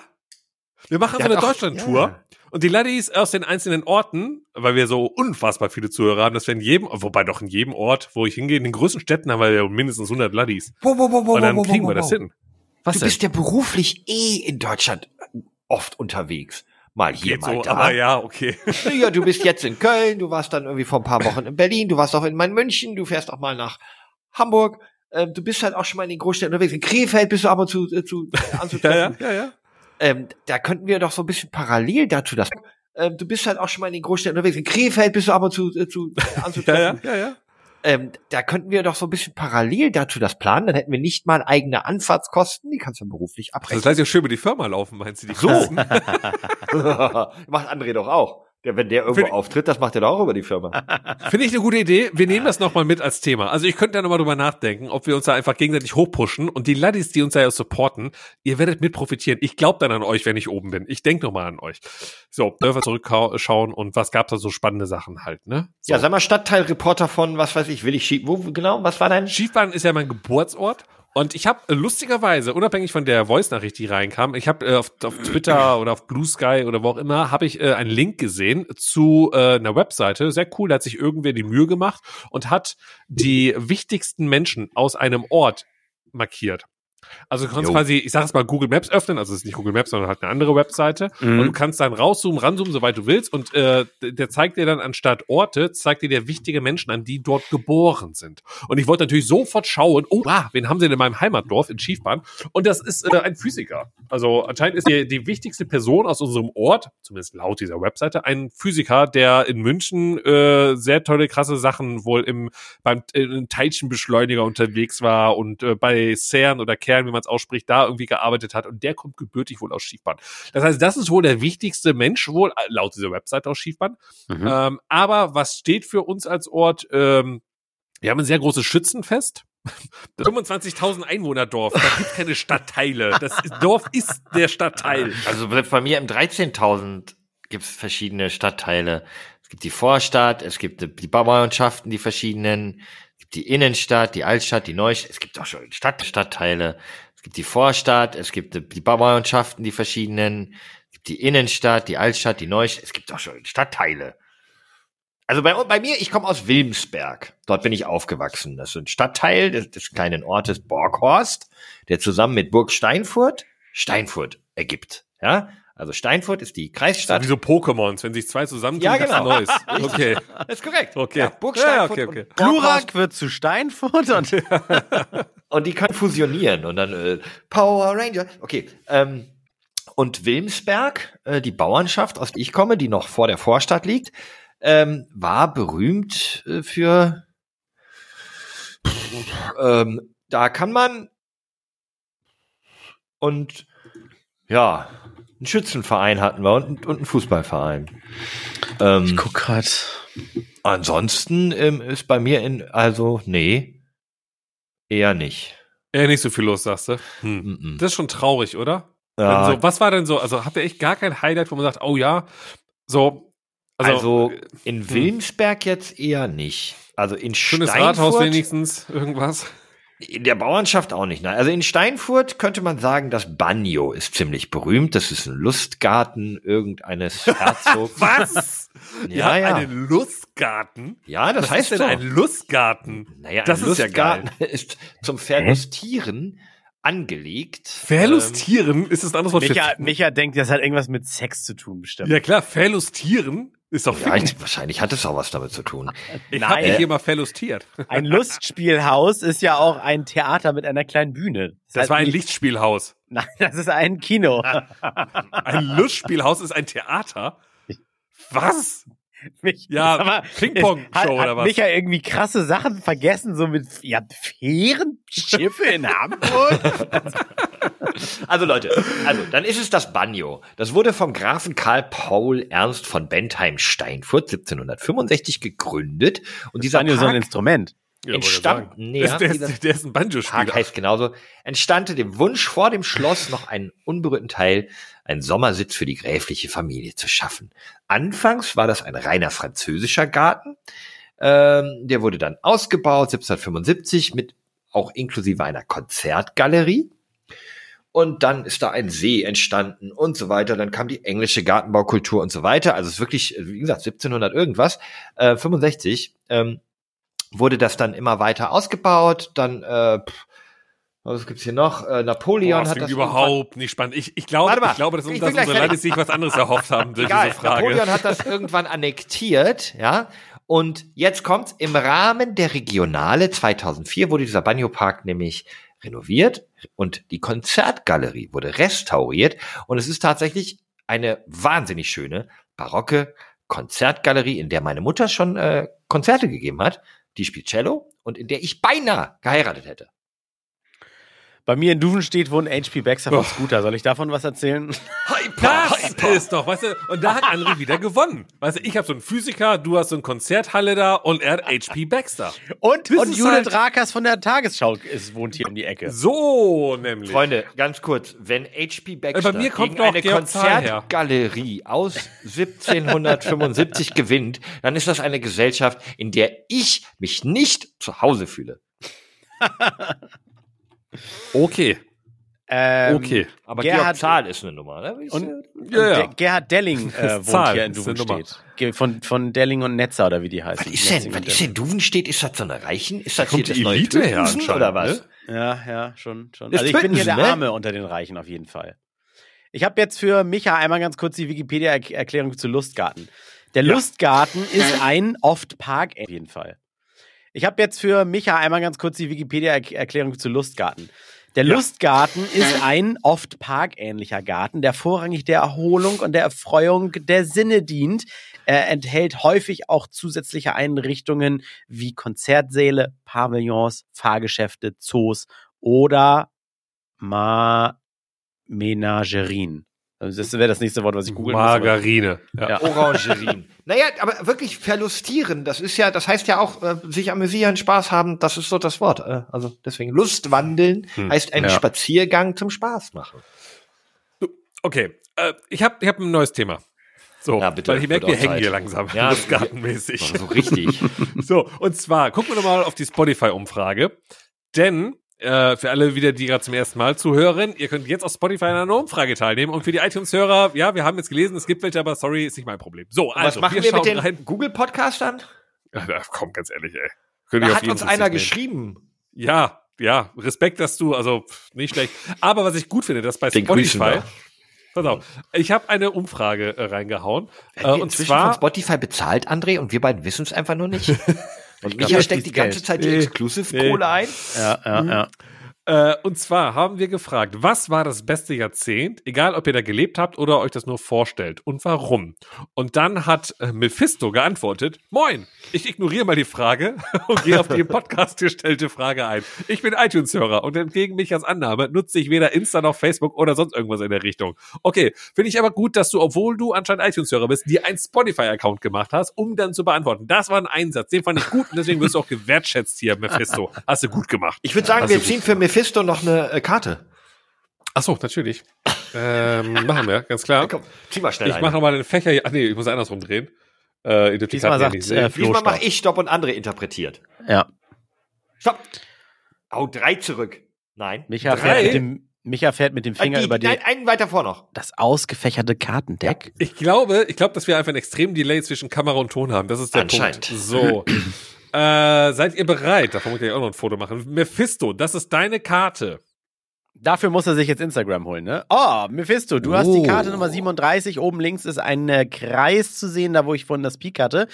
Wir machen so eine Deutschland-Tour. Ja. Und die Ladies aus den einzelnen Orten, weil wir so unfassbar viele Zuhörer haben, dass wir in jedem, wobei doch in jedem Ort, wo ich hingehe, in den größten Städten haben wir ja mindestens 100 Ladies. Wo, wo, wo, wo, Und dann kriegen wir das hin. Was du denn? bist ja beruflich eh in Deutschland oft unterwegs mal hier, mal so, da. Aber ja, okay. Ja, du bist jetzt in Köln, du warst dann irgendwie vor ein paar Wochen in Berlin, du warst auch in München, du fährst auch mal nach Hamburg. Äh, du bist halt auch schon mal in den Großstädten unterwegs. In Krefeld bist du aber zu, äh, zu äh, anzutreffen. <laughs> ja, ja, ja, ja. Ähm, da könnten wir doch so ein bisschen parallel dazu das. Ähm, du bist halt auch schon mal in den Großstädten unterwegs. In Krefeld bist du aber zu, äh, zu äh, <laughs> anzutreffen. ja, ja, ja, ja. Ähm, da könnten wir doch so ein bisschen parallel dazu das planen. Dann hätten wir nicht mal eigene Anfahrtskosten. Die kannst du beruflich abrechnen. Das heißt ja schön über die Firma laufen, meinst du? Die so. <laughs> Macht André doch auch. Ja, wenn der irgendwo Find auftritt, das macht er doch auch über die Firma. <laughs> Finde ich eine gute Idee. Wir nehmen das nochmal mit als Thema. Also ich könnte da nochmal drüber nachdenken, ob wir uns da einfach gegenseitig hochpushen und die Laddies, die uns da ja supporten, ihr werdet mit profitieren. Ich glaube dann an euch, wenn ich oben bin. Ich denke nochmal an euch. So, dürfen wir zurückschauen und was gab's da so spannende Sachen halt, ne? So. Ja, sag mal Stadtteilreporter von, was weiß ich, will ich Schief, wo genau, was war dein? Schiefbahn ist ja mein Geburtsort und ich habe äh, lustigerweise, unabhängig von der Voice-Nachricht, die reinkam, ich habe äh, auf, auf Twitter <clears throat> oder auf Blue Sky oder wo auch immer, habe ich äh, einen Link gesehen zu äh, einer Webseite. Sehr cool, da hat sich irgendwer die Mühe gemacht und hat die wichtigsten Menschen aus einem Ort markiert. Also du kannst jo. quasi, ich sag es mal, Google Maps öffnen, also es ist nicht Google Maps, sondern halt eine andere Webseite. Mhm. Und du kannst dann rauszoomen, ranzoomen, soweit du willst. Und äh, der zeigt dir dann anstatt Orte, zeigt dir der wichtige Menschen an, die dort geboren sind. Und ich wollte natürlich sofort schauen, oh, ah, wen haben sie denn in meinem Heimatdorf in Schiefbahn? Und das ist äh, ein Physiker. Also anscheinend ist die, die wichtigste Person aus unserem Ort, zumindest laut dieser Webseite, ein Physiker, der in München äh, sehr tolle, krasse Sachen wohl im beim äh, Teilchenbeschleuniger unterwegs war und äh, bei CERN oder CERN Kern, wie man es ausspricht, da irgendwie gearbeitet hat und der kommt gebürtig wohl aus Schiefbahn. Das heißt, das ist wohl der wichtigste Mensch wohl, äh, laut dieser Website aus Schiefbahn. Mhm. Ähm, aber was steht für uns als Ort? Ähm, wir haben ein sehr großes Schützenfest. 25.000 Einwohner Dorf, da gibt keine Stadtteile. Das Dorf ist der Stadtteil. Also bei mir im 13.000 gibt es verschiedene Stadtteile. Es gibt die Vorstadt, es gibt die Bauernschaften, die verschiedenen, die Innenstadt, die Altstadt, die Neustadt, es gibt auch schon Stadt, Stadtteile, gibt die Vorstadt, es gibt die Bauernschaften, die verschiedenen, es gibt die Innenstadt, die Altstadt, die Neustadt, es gibt auch schon Stadtteile. Also bei, bei mir, ich komme aus Wilmsberg. Dort bin ich aufgewachsen. Das ist ein Stadtteil des, des kleinen Ortes Borghorst, der zusammen mit Burg Steinfurt Steinfurt ergibt. Ja, also Steinfurt ist die Kreisstadt. So wie so Pokémons, wenn sich zwei zusammentun, ja, genau. Neues. <laughs> Okay. Das ist korrekt. Okay. Ja, Burg Steinfurt ja, okay, okay. Glurak wird zu Steinfurt und, <laughs> und die können fusionieren und dann äh, Power Ranger. Okay. Ähm, und Wilmsberg, äh, die Bauernschaft, aus der ich komme, die noch vor der Vorstadt liegt, ähm, war berühmt äh, für ähm, da kann man und ja, einen Schützenverein hatten wir und, und einen Fußballverein. Ähm, ich guck grad. Ansonsten ähm, ist bei mir in, also, nee, eher nicht. Eher nicht so viel los, sagst du? Hm. Mm -mm. Das ist schon traurig, oder? Ja. So, was war denn so, also habt ihr echt gar kein Highlight, wo man sagt, oh ja, so. Also, also in hm. Wilmsberg jetzt eher nicht. Also in Schönes Steinfurt, Rathaus wenigstens, irgendwas. In der Bauernschaft auch nicht. Nein. Also in Steinfurt könnte man sagen, das Bagno ist ziemlich berühmt. Das ist ein Lustgarten irgendeines Herzogs. <laughs> Was? Ja, ja. Einen Lustgarten? Ja, das Was heißt ist denn so. ein Lustgarten? Naja, das ein ist Lustgarten ja ist zum Verlustieren angelegt. Verlustieren? Ähm, ist das ein anderes Wort Micha, Micha denkt, das hat irgendwas mit Sex zu tun, bestimmt. Ja klar, verlustieren ist doch ja, wahrscheinlich hat es auch was damit zu tun. Ich habe mich immer verlustiert. Ein Lustspielhaus ist ja auch ein Theater mit einer kleinen Bühne. Das, das war ein Lichtspielhaus. Nein, das ist ein Kino. <laughs> ein Lustspielhaus ist ein Theater? Was? <laughs> Mich, ja, Ping-Pong-Show oder was? Micha irgendwie krasse Sachen vergessen, so mit ja, Fährenschiffe in Hamburg. <laughs> also Leute, also dann ist es das Banjo. Das wurde vom Grafen Karl Paul Ernst von Bentheim-Steinfurt 1765 gegründet. Und dieser Banjo ist so ein Instrument. Ja, entstand, nee, der, der, ist, der ist ein Banjo-Spieler. Heißt genauso. Entstand dem Wunsch vor dem Schloss noch einen unberührten Teil einen Sommersitz für die gräfliche Familie zu schaffen. Anfangs war das ein reiner französischer Garten. Ähm, der wurde dann ausgebaut 1775 mit auch inklusive einer Konzertgalerie. Und dann ist da ein See entstanden und so weiter. Dann kam die englische Gartenbaukultur und so weiter. Also es ist wirklich, wie gesagt, 1700 irgendwas, äh, 65, ähm, wurde das dann immer weiter ausgebaut. Dann, äh, pff, was gibt's hier noch? Äh, Napoleon Boah, das hat das überhaupt nicht spannend. Ich, ich glaube, ich glaube, dass, dass unsere Leute sich was anderes erhofft haben durch Egal, diese Frage. Napoleon hat das irgendwann annektiert, ja. Und jetzt kommt's im Rahmen der Regionale 2004 wurde dieser Banjo Park nämlich renoviert und die Konzertgalerie wurde restauriert und es ist tatsächlich eine wahnsinnig schöne barocke Konzertgalerie, in der meine Mutter schon äh, Konzerte gegeben hat. Die spielt Cello und in der ich beinahe geheiratet hätte. Bei mir in Duvenstedt wohnt HP Baxter von Scooter. Soll ich davon was erzählen? Hyper, das hyper. ist doch, weißt du, und da hat André wieder gewonnen. Weißt du, ich habe so einen Physiker, du hast so eine Konzerthalle da und er hat HP Baxter. Und, und Judith halt Rakers von der Tagesschau ist, wohnt hier um die Ecke. So, nämlich. Freunde, ganz kurz, wenn HP Baxter äh, bei mir kommt gegen eine Konzertgalerie aus 1775 <laughs> gewinnt, dann ist das eine Gesellschaft, in der ich mich nicht zu Hause fühle. <laughs> Okay. Ähm, okay. Aber Gerhard, Georg Zahl ist eine Nummer, ne? Und, und ja, ja. Gerhard Delling äh, <laughs> wohnt Zahl hier in Duvenstedt. Von, von Delling und Netzer oder wie die heißt. Was ist denn, was ist denn Duvenstedt? Ist das so eine Reichen? Ist das hier das neue Elite her oder was? Ne? Ja, ja, schon, schon. also ich bin hier der ne? Arme unter den Reichen auf jeden Fall. Ich habe jetzt für Micha einmal ganz kurz die Wikipedia-Erklärung zu Lustgarten. Der ja. Lustgarten ist ein Oft-Park auf jeden Fall. Ich habe jetzt für Micha einmal ganz kurz die Wikipedia-Erklärung zu Lustgarten. Der ja. Lustgarten ist ein oft parkähnlicher Garten, der vorrangig der Erholung und der Erfreuung der Sinne dient. Er enthält häufig auch zusätzliche Einrichtungen wie Konzertsäle, Pavillons, Fahrgeschäfte, Zoos oder Ma Menagerien. Also das wäre das nächste Wort, was ich googeln Margarine. Ja. ja. Orangerin. naja, aber wirklich verlustieren, das ist ja, das heißt ja auch, äh, sich amüsieren, Spaß haben, das ist so das Wort. Äh, also deswegen Lustwandeln hm. heißt ein ja. Spaziergang zum Spaß machen. Okay, äh, ich habe ich hab ein neues Thema. So, ja, bitte, weil ich merke, wir hängen hier langsam. Ja, lustgartenmäßig. So richtig. <laughs> so, und zwar, gucken wir nochmal auf die Spotify-Umfrage. Denn Äh, für alle wieder, die gerade zum ersten Mal zuhören, ihr könnt jetzt auf Spotify an einer Umfrage teilnehmen. Und für die iTunes-Hörer, ja, wir haben jetzt gelesen, es gibt welche, aber sorry, ist nicht mein Problem. So, also, was machen wir, wir mit den rein. Google-Podcastern? Ja, komm, ganz ehrlich, ey. da hat uns einer geschrieben. Ja, ja, Respekt, dass du, also nicht schlecht. Aber was ich gut finde, dass bei Den Spotify. Pass auf, ich habe eine Umfrage äh, reingehauen. Äh, und zwar von Spotify bezahlt, André, und wir beiden wissen es einfach nur nicht. <laughs> und Michael steckt die ganze Zeit die Exclusive-Kohle nee. ein. Ja, ja, mhm. ja. Äh, und zwar haben wir gefragt, was war das beste Jahrzehnt, egal ob ihr da gelebt habt oder euch das nur vorstellt und warum. Und dann hat äh, Mephisto geantwortet, moin, ich ignoriere mal die Frage <laughs> und gehe auf die im Podcast gestellte Frage ein. Ich bin iTunes-Hörer und entgegen mich als Annahme nutze ich weder Insta noch Facebook oder sonst irgendwas in der Richtung. Okay, finde ich aber gut, dass du, obwohl du anscheinend iTunes-Hörer bist, dir einen Spotify-Account gemacht hast, um dann zu beantworten. Das war ein Einsatz, den fand ich gut und deswegen wirst du auch gewertschätzt hier, Mephisto. Hast du gut gemacht. Ich würde sagen, Hast wir ziehen für Mephisto Mephisto noch eine äh, Karte? Ach so, natürlich. ähm, machen wir, ganz klar. <laughs> Ja, komm, zieh mal schnell Ich mache nochmal den Fächer. Ach nee, ich muss andersrum drehen. Äh, Diesmal sagt, äh, Diesmal mache ich Stopp und andere interpretiert. Ja. Stopp. Oh, drei zurück. Nein. Micha fährt mit dem, Micha fährt mit dem äh, Finger die, über die. Nein, einen weiter vor noch. Das ausgefächerte Kartendeck. Ja. Ich glaube, ich glaube, dass wir einfach einen extremen Delay zwischen Kamera und Ton haben. Das ist der Punkt. So. Äh, seid ihr bereit? Davon muss ich auch noch ein Foto machen. Mephisto, das ist deine Karte. Dafür muss er sich jetzt Instagram holen, ne? Oh, Mephisto, du oh. hast die oh. Karte Nummer 37. Oben links ist ein äh, Kreis zu sehen, da wo ich vorhin das Peak hatte.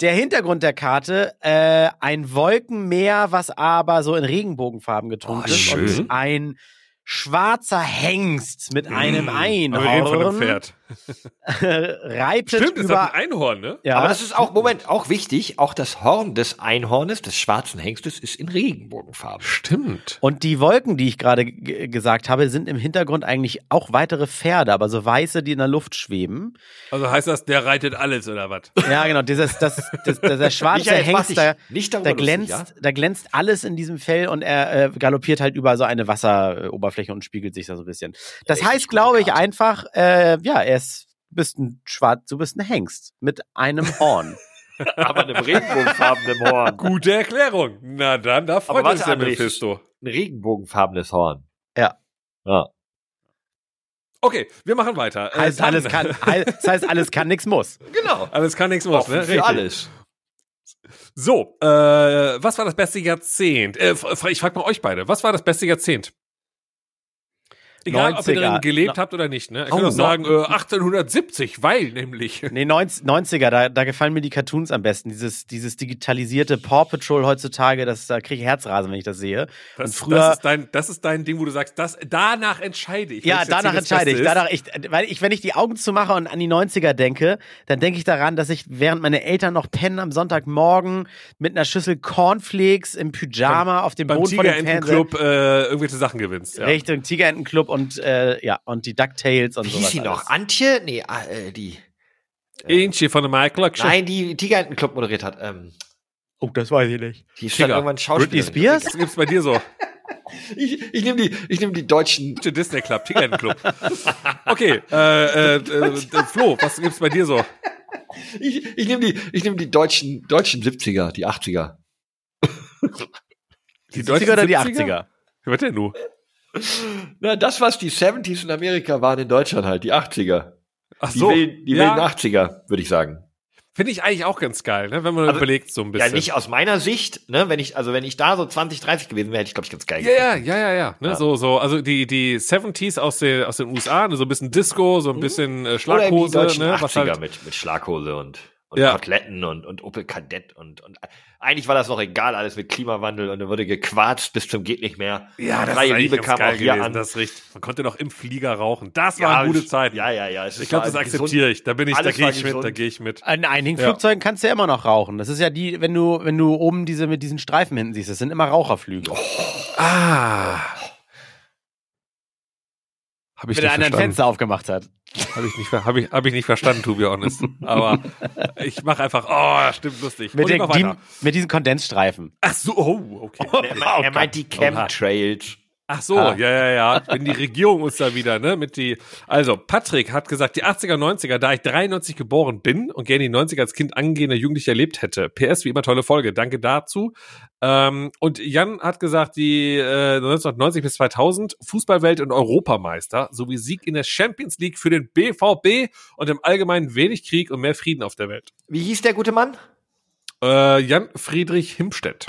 Der Hintergrund der Karte, äh, ein Wolkenmeer, was aber so in Regenbogenfarben getunkt oh, ist. Und ein schwarzer Hengst mit einem Einhorn. Aber wir reden von einem Pferd. <laughs> reitet Stimmt, über ein Einhorn, ne? Ja. Aber das ist auch, Moment, auch wichtig, auch das Horn des Einhornes, des schwarzen Hengstes, ist in Regenbogenfarben. Stimmt. Und die Wolken, die ich gerade gesagt habe, sind im Hintergrund eigentlich auch weitere Pferde, aber so weiße, die in der Luft schweben. Also heißt das, der reitet alles, oder was? Ja, genau, dieses, das, das, das, der <laughs> schwarze Michael, Hengst, da, da glänzt, lustig, ja? da glänzt alles in diesem Fell und er äh, galoppiert halt über so eine Wasseroberfläche und spiegelt sich da so ein bisschen. Das ja, heißt, glaube ich, einfach, äh, ja, er ist bist ein Schwarz, du bist ein Hengst mit einem Horn. <laughs> Aber einem regenbogenfarbenen Horn. Gute Erklärung. Na dann, da freut uns der Mephisto. Ein regenbogenfarbenes Horn. Ja. Ja. Okay, wir machen weiter. Äh, heißt, alles kann, <laughs> das heißt, alles kann, nichts muss. Genau. Alles kann, nichts muss. Ne? Für alles. So, äh, was war das beste Jahrzehnt? Äh, ich frage mal euch beide. Was war das beste Jahrzehnt? Egal, 90er. ob ihr darin gelebt no. habt oder nicht, ne? Ich kann oh, auch sagen, äh, 1870, weil nämlich. <laughs> Nee, 90er, da, da gefallen mir die Cartoons am besten. Dieses, dieses digitalisierte Paw Patrol heutzutage, das, da kriege ich Herzrasen, wenn ich das sehe. Das, Und früher, das, ist dein, das ist dein Ding, wo du sagst, das, danach entscheide ich. Ja, danach entscheide ich. Danach, ich. Weil ich, wenn ich die Augen zumache und an die 90er denke, dann denke ich daran, dass ich, während meine Eltern noch pennen am Sonntagmorgen mit einer Schüssel Cornflakes im Pyjama beim, auf dem Boden von dem Fernseher. Club äh, irgendwelche Sachen gewinnst. Ja. Richtung Tigerentenclub und äh, ja, und die DuckTales und so. Wie hieß sie noch? Antje? Nee, ah, äh, die. Äh, Antje von der Michael. Nein, die Tigerentenclub moderiert hat. Ähm, oh, das weiß ich nicht. Die ist dann irgendwann Schauspielerin. Britney Spears? Was gibt's bei dir so? <laughs> Ich, ich nehme die, ich nehme die deutschen. <laughs> Disney Club, Tigerentenclub. okay, äh, äh, äh, Flo, was gibt's bei dir so? Ich, ich nehme die, ich nehme die deutschen, deutschen 70er, die 80er. Die, die 70er oder die 80er? Was denn du? Na, das, was die 70s in Amerika waren in Deutschland halt, die 80er. Ach so. Die, wilden, die ja. wilden 80er, würde ich sagen. Finde ich eigentlich auch ganz geil, ne? wenn man also, überlegt so ein bisschen. Ja, nicht aus meiner Sicht, ne? Wenn ich, also wenn ich da so 20, 30 gewesen wäre, hätte ich, glaube ich, ganz geil Ja, ja, ja, ja, ja, ne? ja. So, so, also die, die 70s aus, den aus den USA, ne? so ein bisschen Disco, so ein mhm. bisschen äh, Schlaghose, Oder ne? 80er Was halt, mit, mit Schlaghose und und ja. Koteletten und, und Opel Kadett und, und eigentlich war das noch egal, alles mit Klimawandel und da wurde gequatscht bis zum geht nicht mehr. Ja, das Freie Liebe kam auch hier gewesen, an. Das richtig. Man konnte noch im Flieger rauchen. Das war ja, eine gute Zeit. Ja, ja, ja. ich glaube, das akzeptiere ich. Da bin ich, da gehe ich mit, da gehe ich mit. In einigen ja. Flugzeugen kannst du ja immer noch rauchen. Das ist ja die, wenn du, wenn du oben diese mit diesen Streifen hinten siehst, das sind immer Raucherflüge. Oh. Ah. Hab ich Wenn er ein Fenster aufgemacht hat. Habe ich, nicht, hab ich, hab ich nicht verstanden, to be honest. Aber ich mache einfach, oh, stimmt lustig. Mit, den, die, mit diesen Kondensstreifen. Ach so, oh, okay. Oh, er, er meint die Chemtrails. Ach so, ah. ja, ja, ja. Wenn die Regierung uns da wieder, ne, mit die. Also, Patrick hat gesagt, die 80er, 90er, da ich 93 geboren bin und gerne die 90er als Kind angehender Jugendlicher erlebt hätte. PS, wie immer tolle Folge. Danke dazu. Ähm, und Jan hat gesagt, die äh, 1990 bis 2000 Fußballwelt und Europameister sowie Sieg in der Champions League für den BVB und im Allgemeinen wenig Krieg und mehr Frieden auf der Welt. Wie hieß der gute Mann? Äh, Jan Friedrich Himstedt.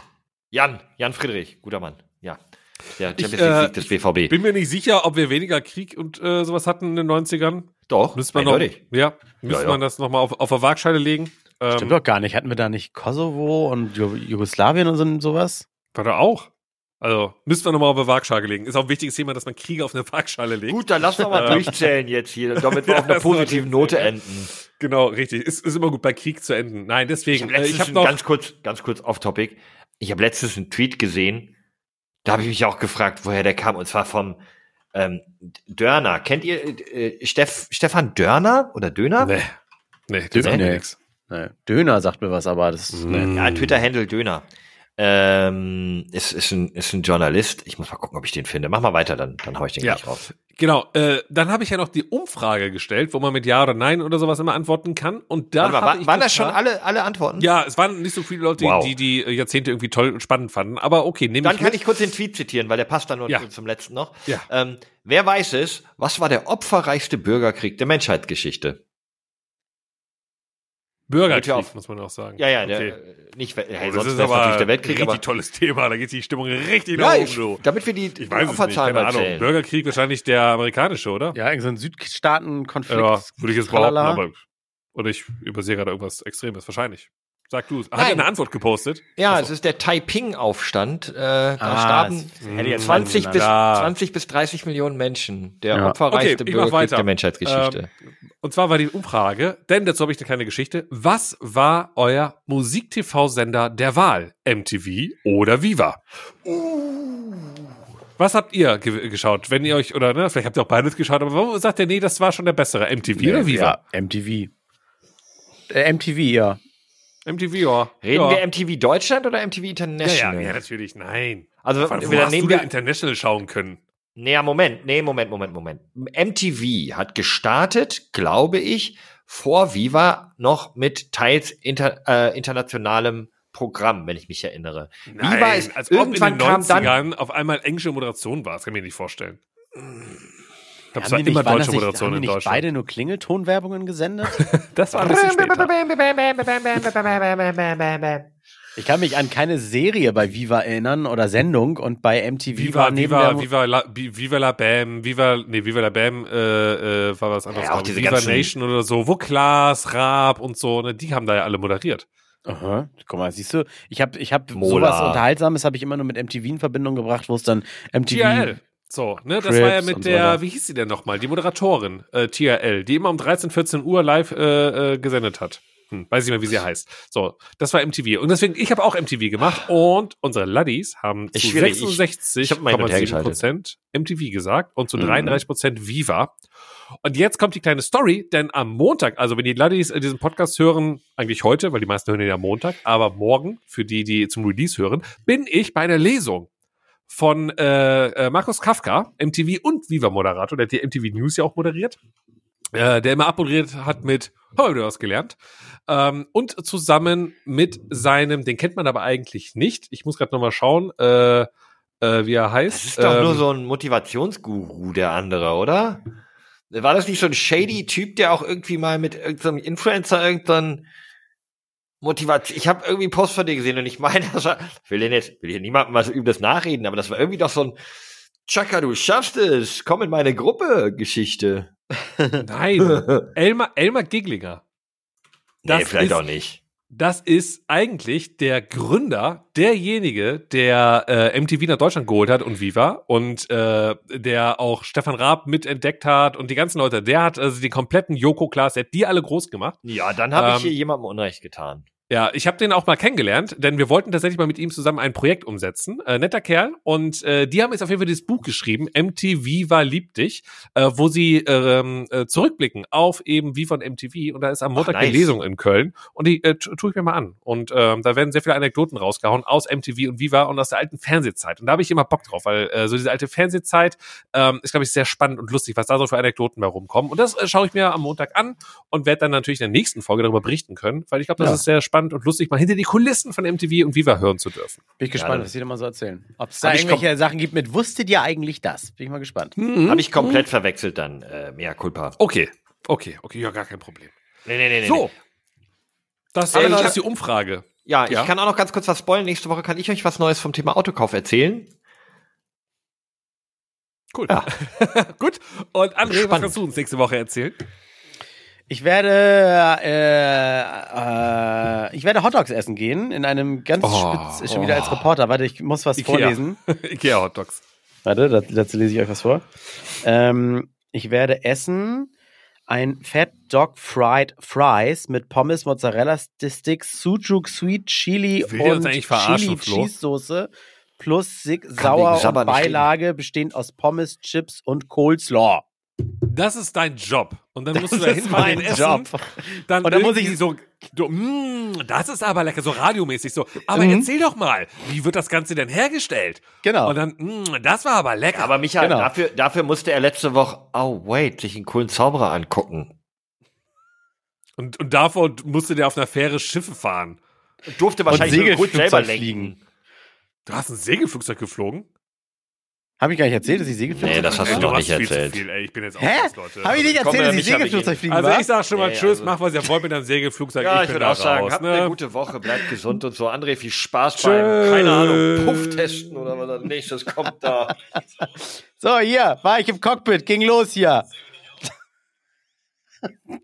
Jan, Jan Friedrich, guter Mann. Ja. Champions League äh, des BVB. Bin mir nicht sicher, ob wir weniger Krieg und äh, sowas hatten in den 90ern. Doch, müsste man noch, ja, müsste ja, man das nochmal auf, auf der Waagscheide legen. Ähm, Stimmt doch gar nicht. Hatten wir da nicht Kosovo und Jugoslawien und so, sowas? War da auch. Also, müssten wir nochmal auf der Waagschale legen. Ist auch ein wichtiges Thema, dass man Kriege auf eine Waagschale legt. Gut, dann lass doch mal durchzählen jetzt hier, damit wir <laughs> auf einer positiven Note enden. Genau, richtig. Ist, ist immer gut, bei Krieg zu enden. Nein, deswegen. Ich habe äh, hab noch ganz kurz, ganz kurz off-topic. Ich habe letztens einen Tweet gesehen, da habe ich mich auch gefragt, woher der kam, und zwar vom ähm, Dörner. Kennt ihr äh, Steff, Stefan Dörner oder Döner? Nee. Nee, das nee. nix. Nee. Döner sagt mir was, aber das ist. Mm. Ja, Twitter-Handle Döner. Ähm, ist, ist, ein, ist ein Journalist. Ich muss mal gucken, ob ich den finde. Mach mal weiter, dann, dann hau ich den ja. gleich raus. Genau, äh, dann habe ich ja noch die Umfrage gestellt, wo man mit Ja oder Nein oder sowas immer antworten kann. Und da war, war, waren das schon alle, alle Antworten? Ja, es waren nicht so viele Leute, wow. die, die die Jahrzehnte irgendwie toll und spannend fanden. Aber okay, nehme ich Dann kann mit. ich kurz den Tweet zitieren, weil der passt dann nur ja. zum letzten noch. Ja. Ähm, wer weiß es, was war der opferreichste Bürgerkrieg der Menschheitsgeschichte? Bürgerkrieg, auf, muss man auch sagen. Ja, ja, okay. der, nicht, hey, oh, sonst das ist aber natürlich der Weltkrieg. Richtig aber tolles Thema, da geht die Stimmung richtig ja, nach oben. Damit wir die ich weiß Opferzahlen es nicht, keine Ahnung. Bürgerkrieg wahrscheinlich der amerikanische, oder? Ja, irgendein so Südstaaten-Konflikt. Ja, würde ich jetzt behaupten, aber oder ich übersehe gerade irgendwas Extremes, wahrscheinlich. Sag du es. Hat er eine Antwort gepostet? Ja, Achso. es ist der Taiping-Aufstand. Äh, da ah, starben 20 bis, 20 bis 30 Millionen Menschen. Der ja. opferreichste okay, Bürgerkrieg der Menschheitsgeschichte. Ähm, und zwar war die Umfrage, denn dazu habe ich eine kleine Geschichte. Was war euer Musik-TV-Sender der Wahl? MTV oder Viva? Uh. Was habt ihr ge geschaut? Wenn ihr euch, oder ne, vielleicht habt ihr auch beides geschaut, aber warum sagt ihr, nee, das war schon der bessere? MTV nee, oder Viva? Ja, MTV. Äh, MTV, ja. MTV, ja. Reden ja. wir MTV Deutschland oder MTV International? Ja, ja, ja natürlich, nein. Also, Von, wir, hast nehmen wir International schauen können. Nee, Moment, nee, Moment, Moment, Moment. MTV hat gestartet, glaube ich, vor Viva noch mit teils inter, äh, internationalem Programm, wenn ich mich erinnere. Nein, Viva ist als irgendwann ob in den 90ern kam dann auf einmal englische Moderation war, das kann ich mir nicht vorstellen. Ich glaube, es war immer deutsche Moderation in Deutschland. beide nur Klingeltonwerbungen gesendet? <laughs> das war ein bisschen später. Ich kann mich an keine Serie bei Viva erinnern oder Sendung und bei MTV Viva, war neben Viva, der Viva, la, Viva la Bam, Viva, nee, Viva la Bam äh, äh, war was anderes. Ja, auch diese Viva Nation oder so, wo Klaas, Raab und so, ne, die haben da ja alle moderiert. Aha, guck mal, siehst du, ich habe ich hab sowas Unterhaltsames habe ich immer nur mit MTV in Verbindung gebracht, wo es dann MTV TRL. So, ne, das war ja mit der, so wie hieß sie denn nochmal, die Moderatorin, äh, TRL, die immer um 13, 14 Uhr live äh, äh, gesendet hat. Hm, weiß ich mal, wie sie heißt. So, das war MTV. Und deswegen, ich habe auch MTV gemacht und unsere Laddies haben zu 66,7 Prozent MTV gesagt und zu 33 mhm. Prozent Viva. Und jetzt kommt die kleine Story, denn am Montag, also wenn die Laddies diesen Podcast hören, eigentlich heute, weil die meisten hören ihn am Montag, aber morgen, für die, die zum Release hören, bin ich bei der Lesung von äh, äh Markus Kafka, MTV und Viva-Moderator, der hat die MTV News ja auch moderiert, äh, der immer abmoderiert hat mit, habe du was gelernt, ähm, und zusammen mit seinem, den kennt man aber eigentlich nicht, ich muss gerade nochmal schauen, äh, äh, wie er heißt. Das ist doch ähm, nur so ein Motivationsguru, der andere, oder? War das nicht so ein shady Typ, der auch irgendwie mal mit irgendeinem Influencer irgendein Motivation. Ich habe irgendwie Post von dir gesehen und ich meine, das war, ich will, jetzt, will hier niemandem was über das nachreden, aber das war irgendwie doch so ein Chaka, du schaffst es, komm in meine Gruppe Geschichte. <laughs> Nein, <laughs> Elmar, Elmar Giglinger. Das nee, vielleicht ist, auch nicht. Das ist eigentlich der Gründer, derjenige, der äh, MTV nach Deutschland geholt hat und Viva und äh, der auch Stefan Raab mitentdeckt hat und die ganzen Leute. Der hat also die kompletten Joko Klaas, der hat die alle groß gemacht. Ja, dann habe ähm, ich hier jemandem Unrecht getan. Ja, ich habe den auch mal kennengelernt, denn wir wollten tatsächlich mal mit ihm zusammen ein Projekt umsetzen. Äh, netter Kerl. Und äh, die haben jetzt auf jeden Fall dieses Buch geschrieben, MTV Viva liebt dich, äh, wo sie ähm, äh, zurückblicken auf eben Viva und MTV. Und da ist am Montag Ach, nice. die Lesung in Köln. Und die äh, tue ich mir mal an. Und ähm, da werden sehr viele Anekdoten rausgehauen aus MTV und Viva und aus der alten Fernsehzeit. Und da habe ich immer Bock drauf, weil äh, so diese alte Fernsehzeit ähm, ist, glaube ich, sehr spannend und lustig, was da so für Anekdoten bei rumkommen. Und das äh, schaue ich mir am Montag an und werde dann natürlich in der nächsten Folge darüber berichten können, weil ich glaube, das ja. ist sehr spannend spannend und lustig, mal hinter die Kulissen von MTV und Viva hören zu dürfen. Bin ich gespannt, ja, was Sie da mal so erzählen. Ob es da irgendwelche Sachen gibt mit, wusstet ihr eigentlich das? Bin ich mal gespannt. Mhm. Habe ich komplett mhm. verwechselt dann, äh, mehr Culpa. Okay, okay, okay, ja, gar kein Problem. Nee, nee, nee, nee. So. Das, äh, das ist die Umfrage. Ja, ich ja? kann auch noch ganz kurz was spoilen. Nächste Woche kann ich euch was Neues vom Thema Autokauf erzählen. Cool. Ja. <laughs> Gut. Und André, Spannend. was kannst du uns nächste Woche erzählen? Ich werde, äh, äh, ich werde Hotdogs essen gehen in einem ganz oh, spitz, schon wieder als Reporter. Warte, ich muss was Ikea. vorlesen. <laughs> Ikea Hotdogs. Warte, dazu lese ich euch was vor. Ähm, ich werde essen ein Fat Dog Fried Fries mit Pommes, Mozzarella Sticks, Sujuk Sweet Chili und Chili Cheese Soße plus Sig Sauer und Beilage bestehend aus Pommes, Chips und Coleslaw. Das ist dein Job. Und dann musst das du da hinfahren essen. Job. Dann, und dann muss ich so, du, mm, das ist aber lecker, so radiomäßig so. Aber mhm. erzähl doch mal, wie wird das Ganze denn hergestellt? Genau. Und dann, mm, das war aber lecker. Aber Michael, genau. dafür, dafür musste er letzte Woche, oh wait, sich einen coolen Zauberer angucken. Und, und davor musste der auf einer Fähre Schiffe fahren. Und durfte wahrscheinlich gut selber fliegen. Du hast ein Segelflugzeug geflogen? Habe ich gar nicht erzählt, dass ich Segelflugzeug? Nee, das hast du doch nicht erzählt. Viel, ey. Ich bin jetzt Hä? Leute. Habe ich nicht erzählt, dass ich Segelflugzeug fliegen Also ich sag schon mal ja, Tschüss, also. mach was ihr wollt mit einem Segelflugzeug. Ja, ich, ich würde auch sagen, raus, habt ne? eine gute Woche, bleibt gesund und so. André, viel Spaß Tschüss. beim, keine Ahnung, Puff testen oder was als nächstes kommt da. so, hier, war ich im Cockpit, ging los hier.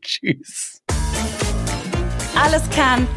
Tschüss. Alles kann,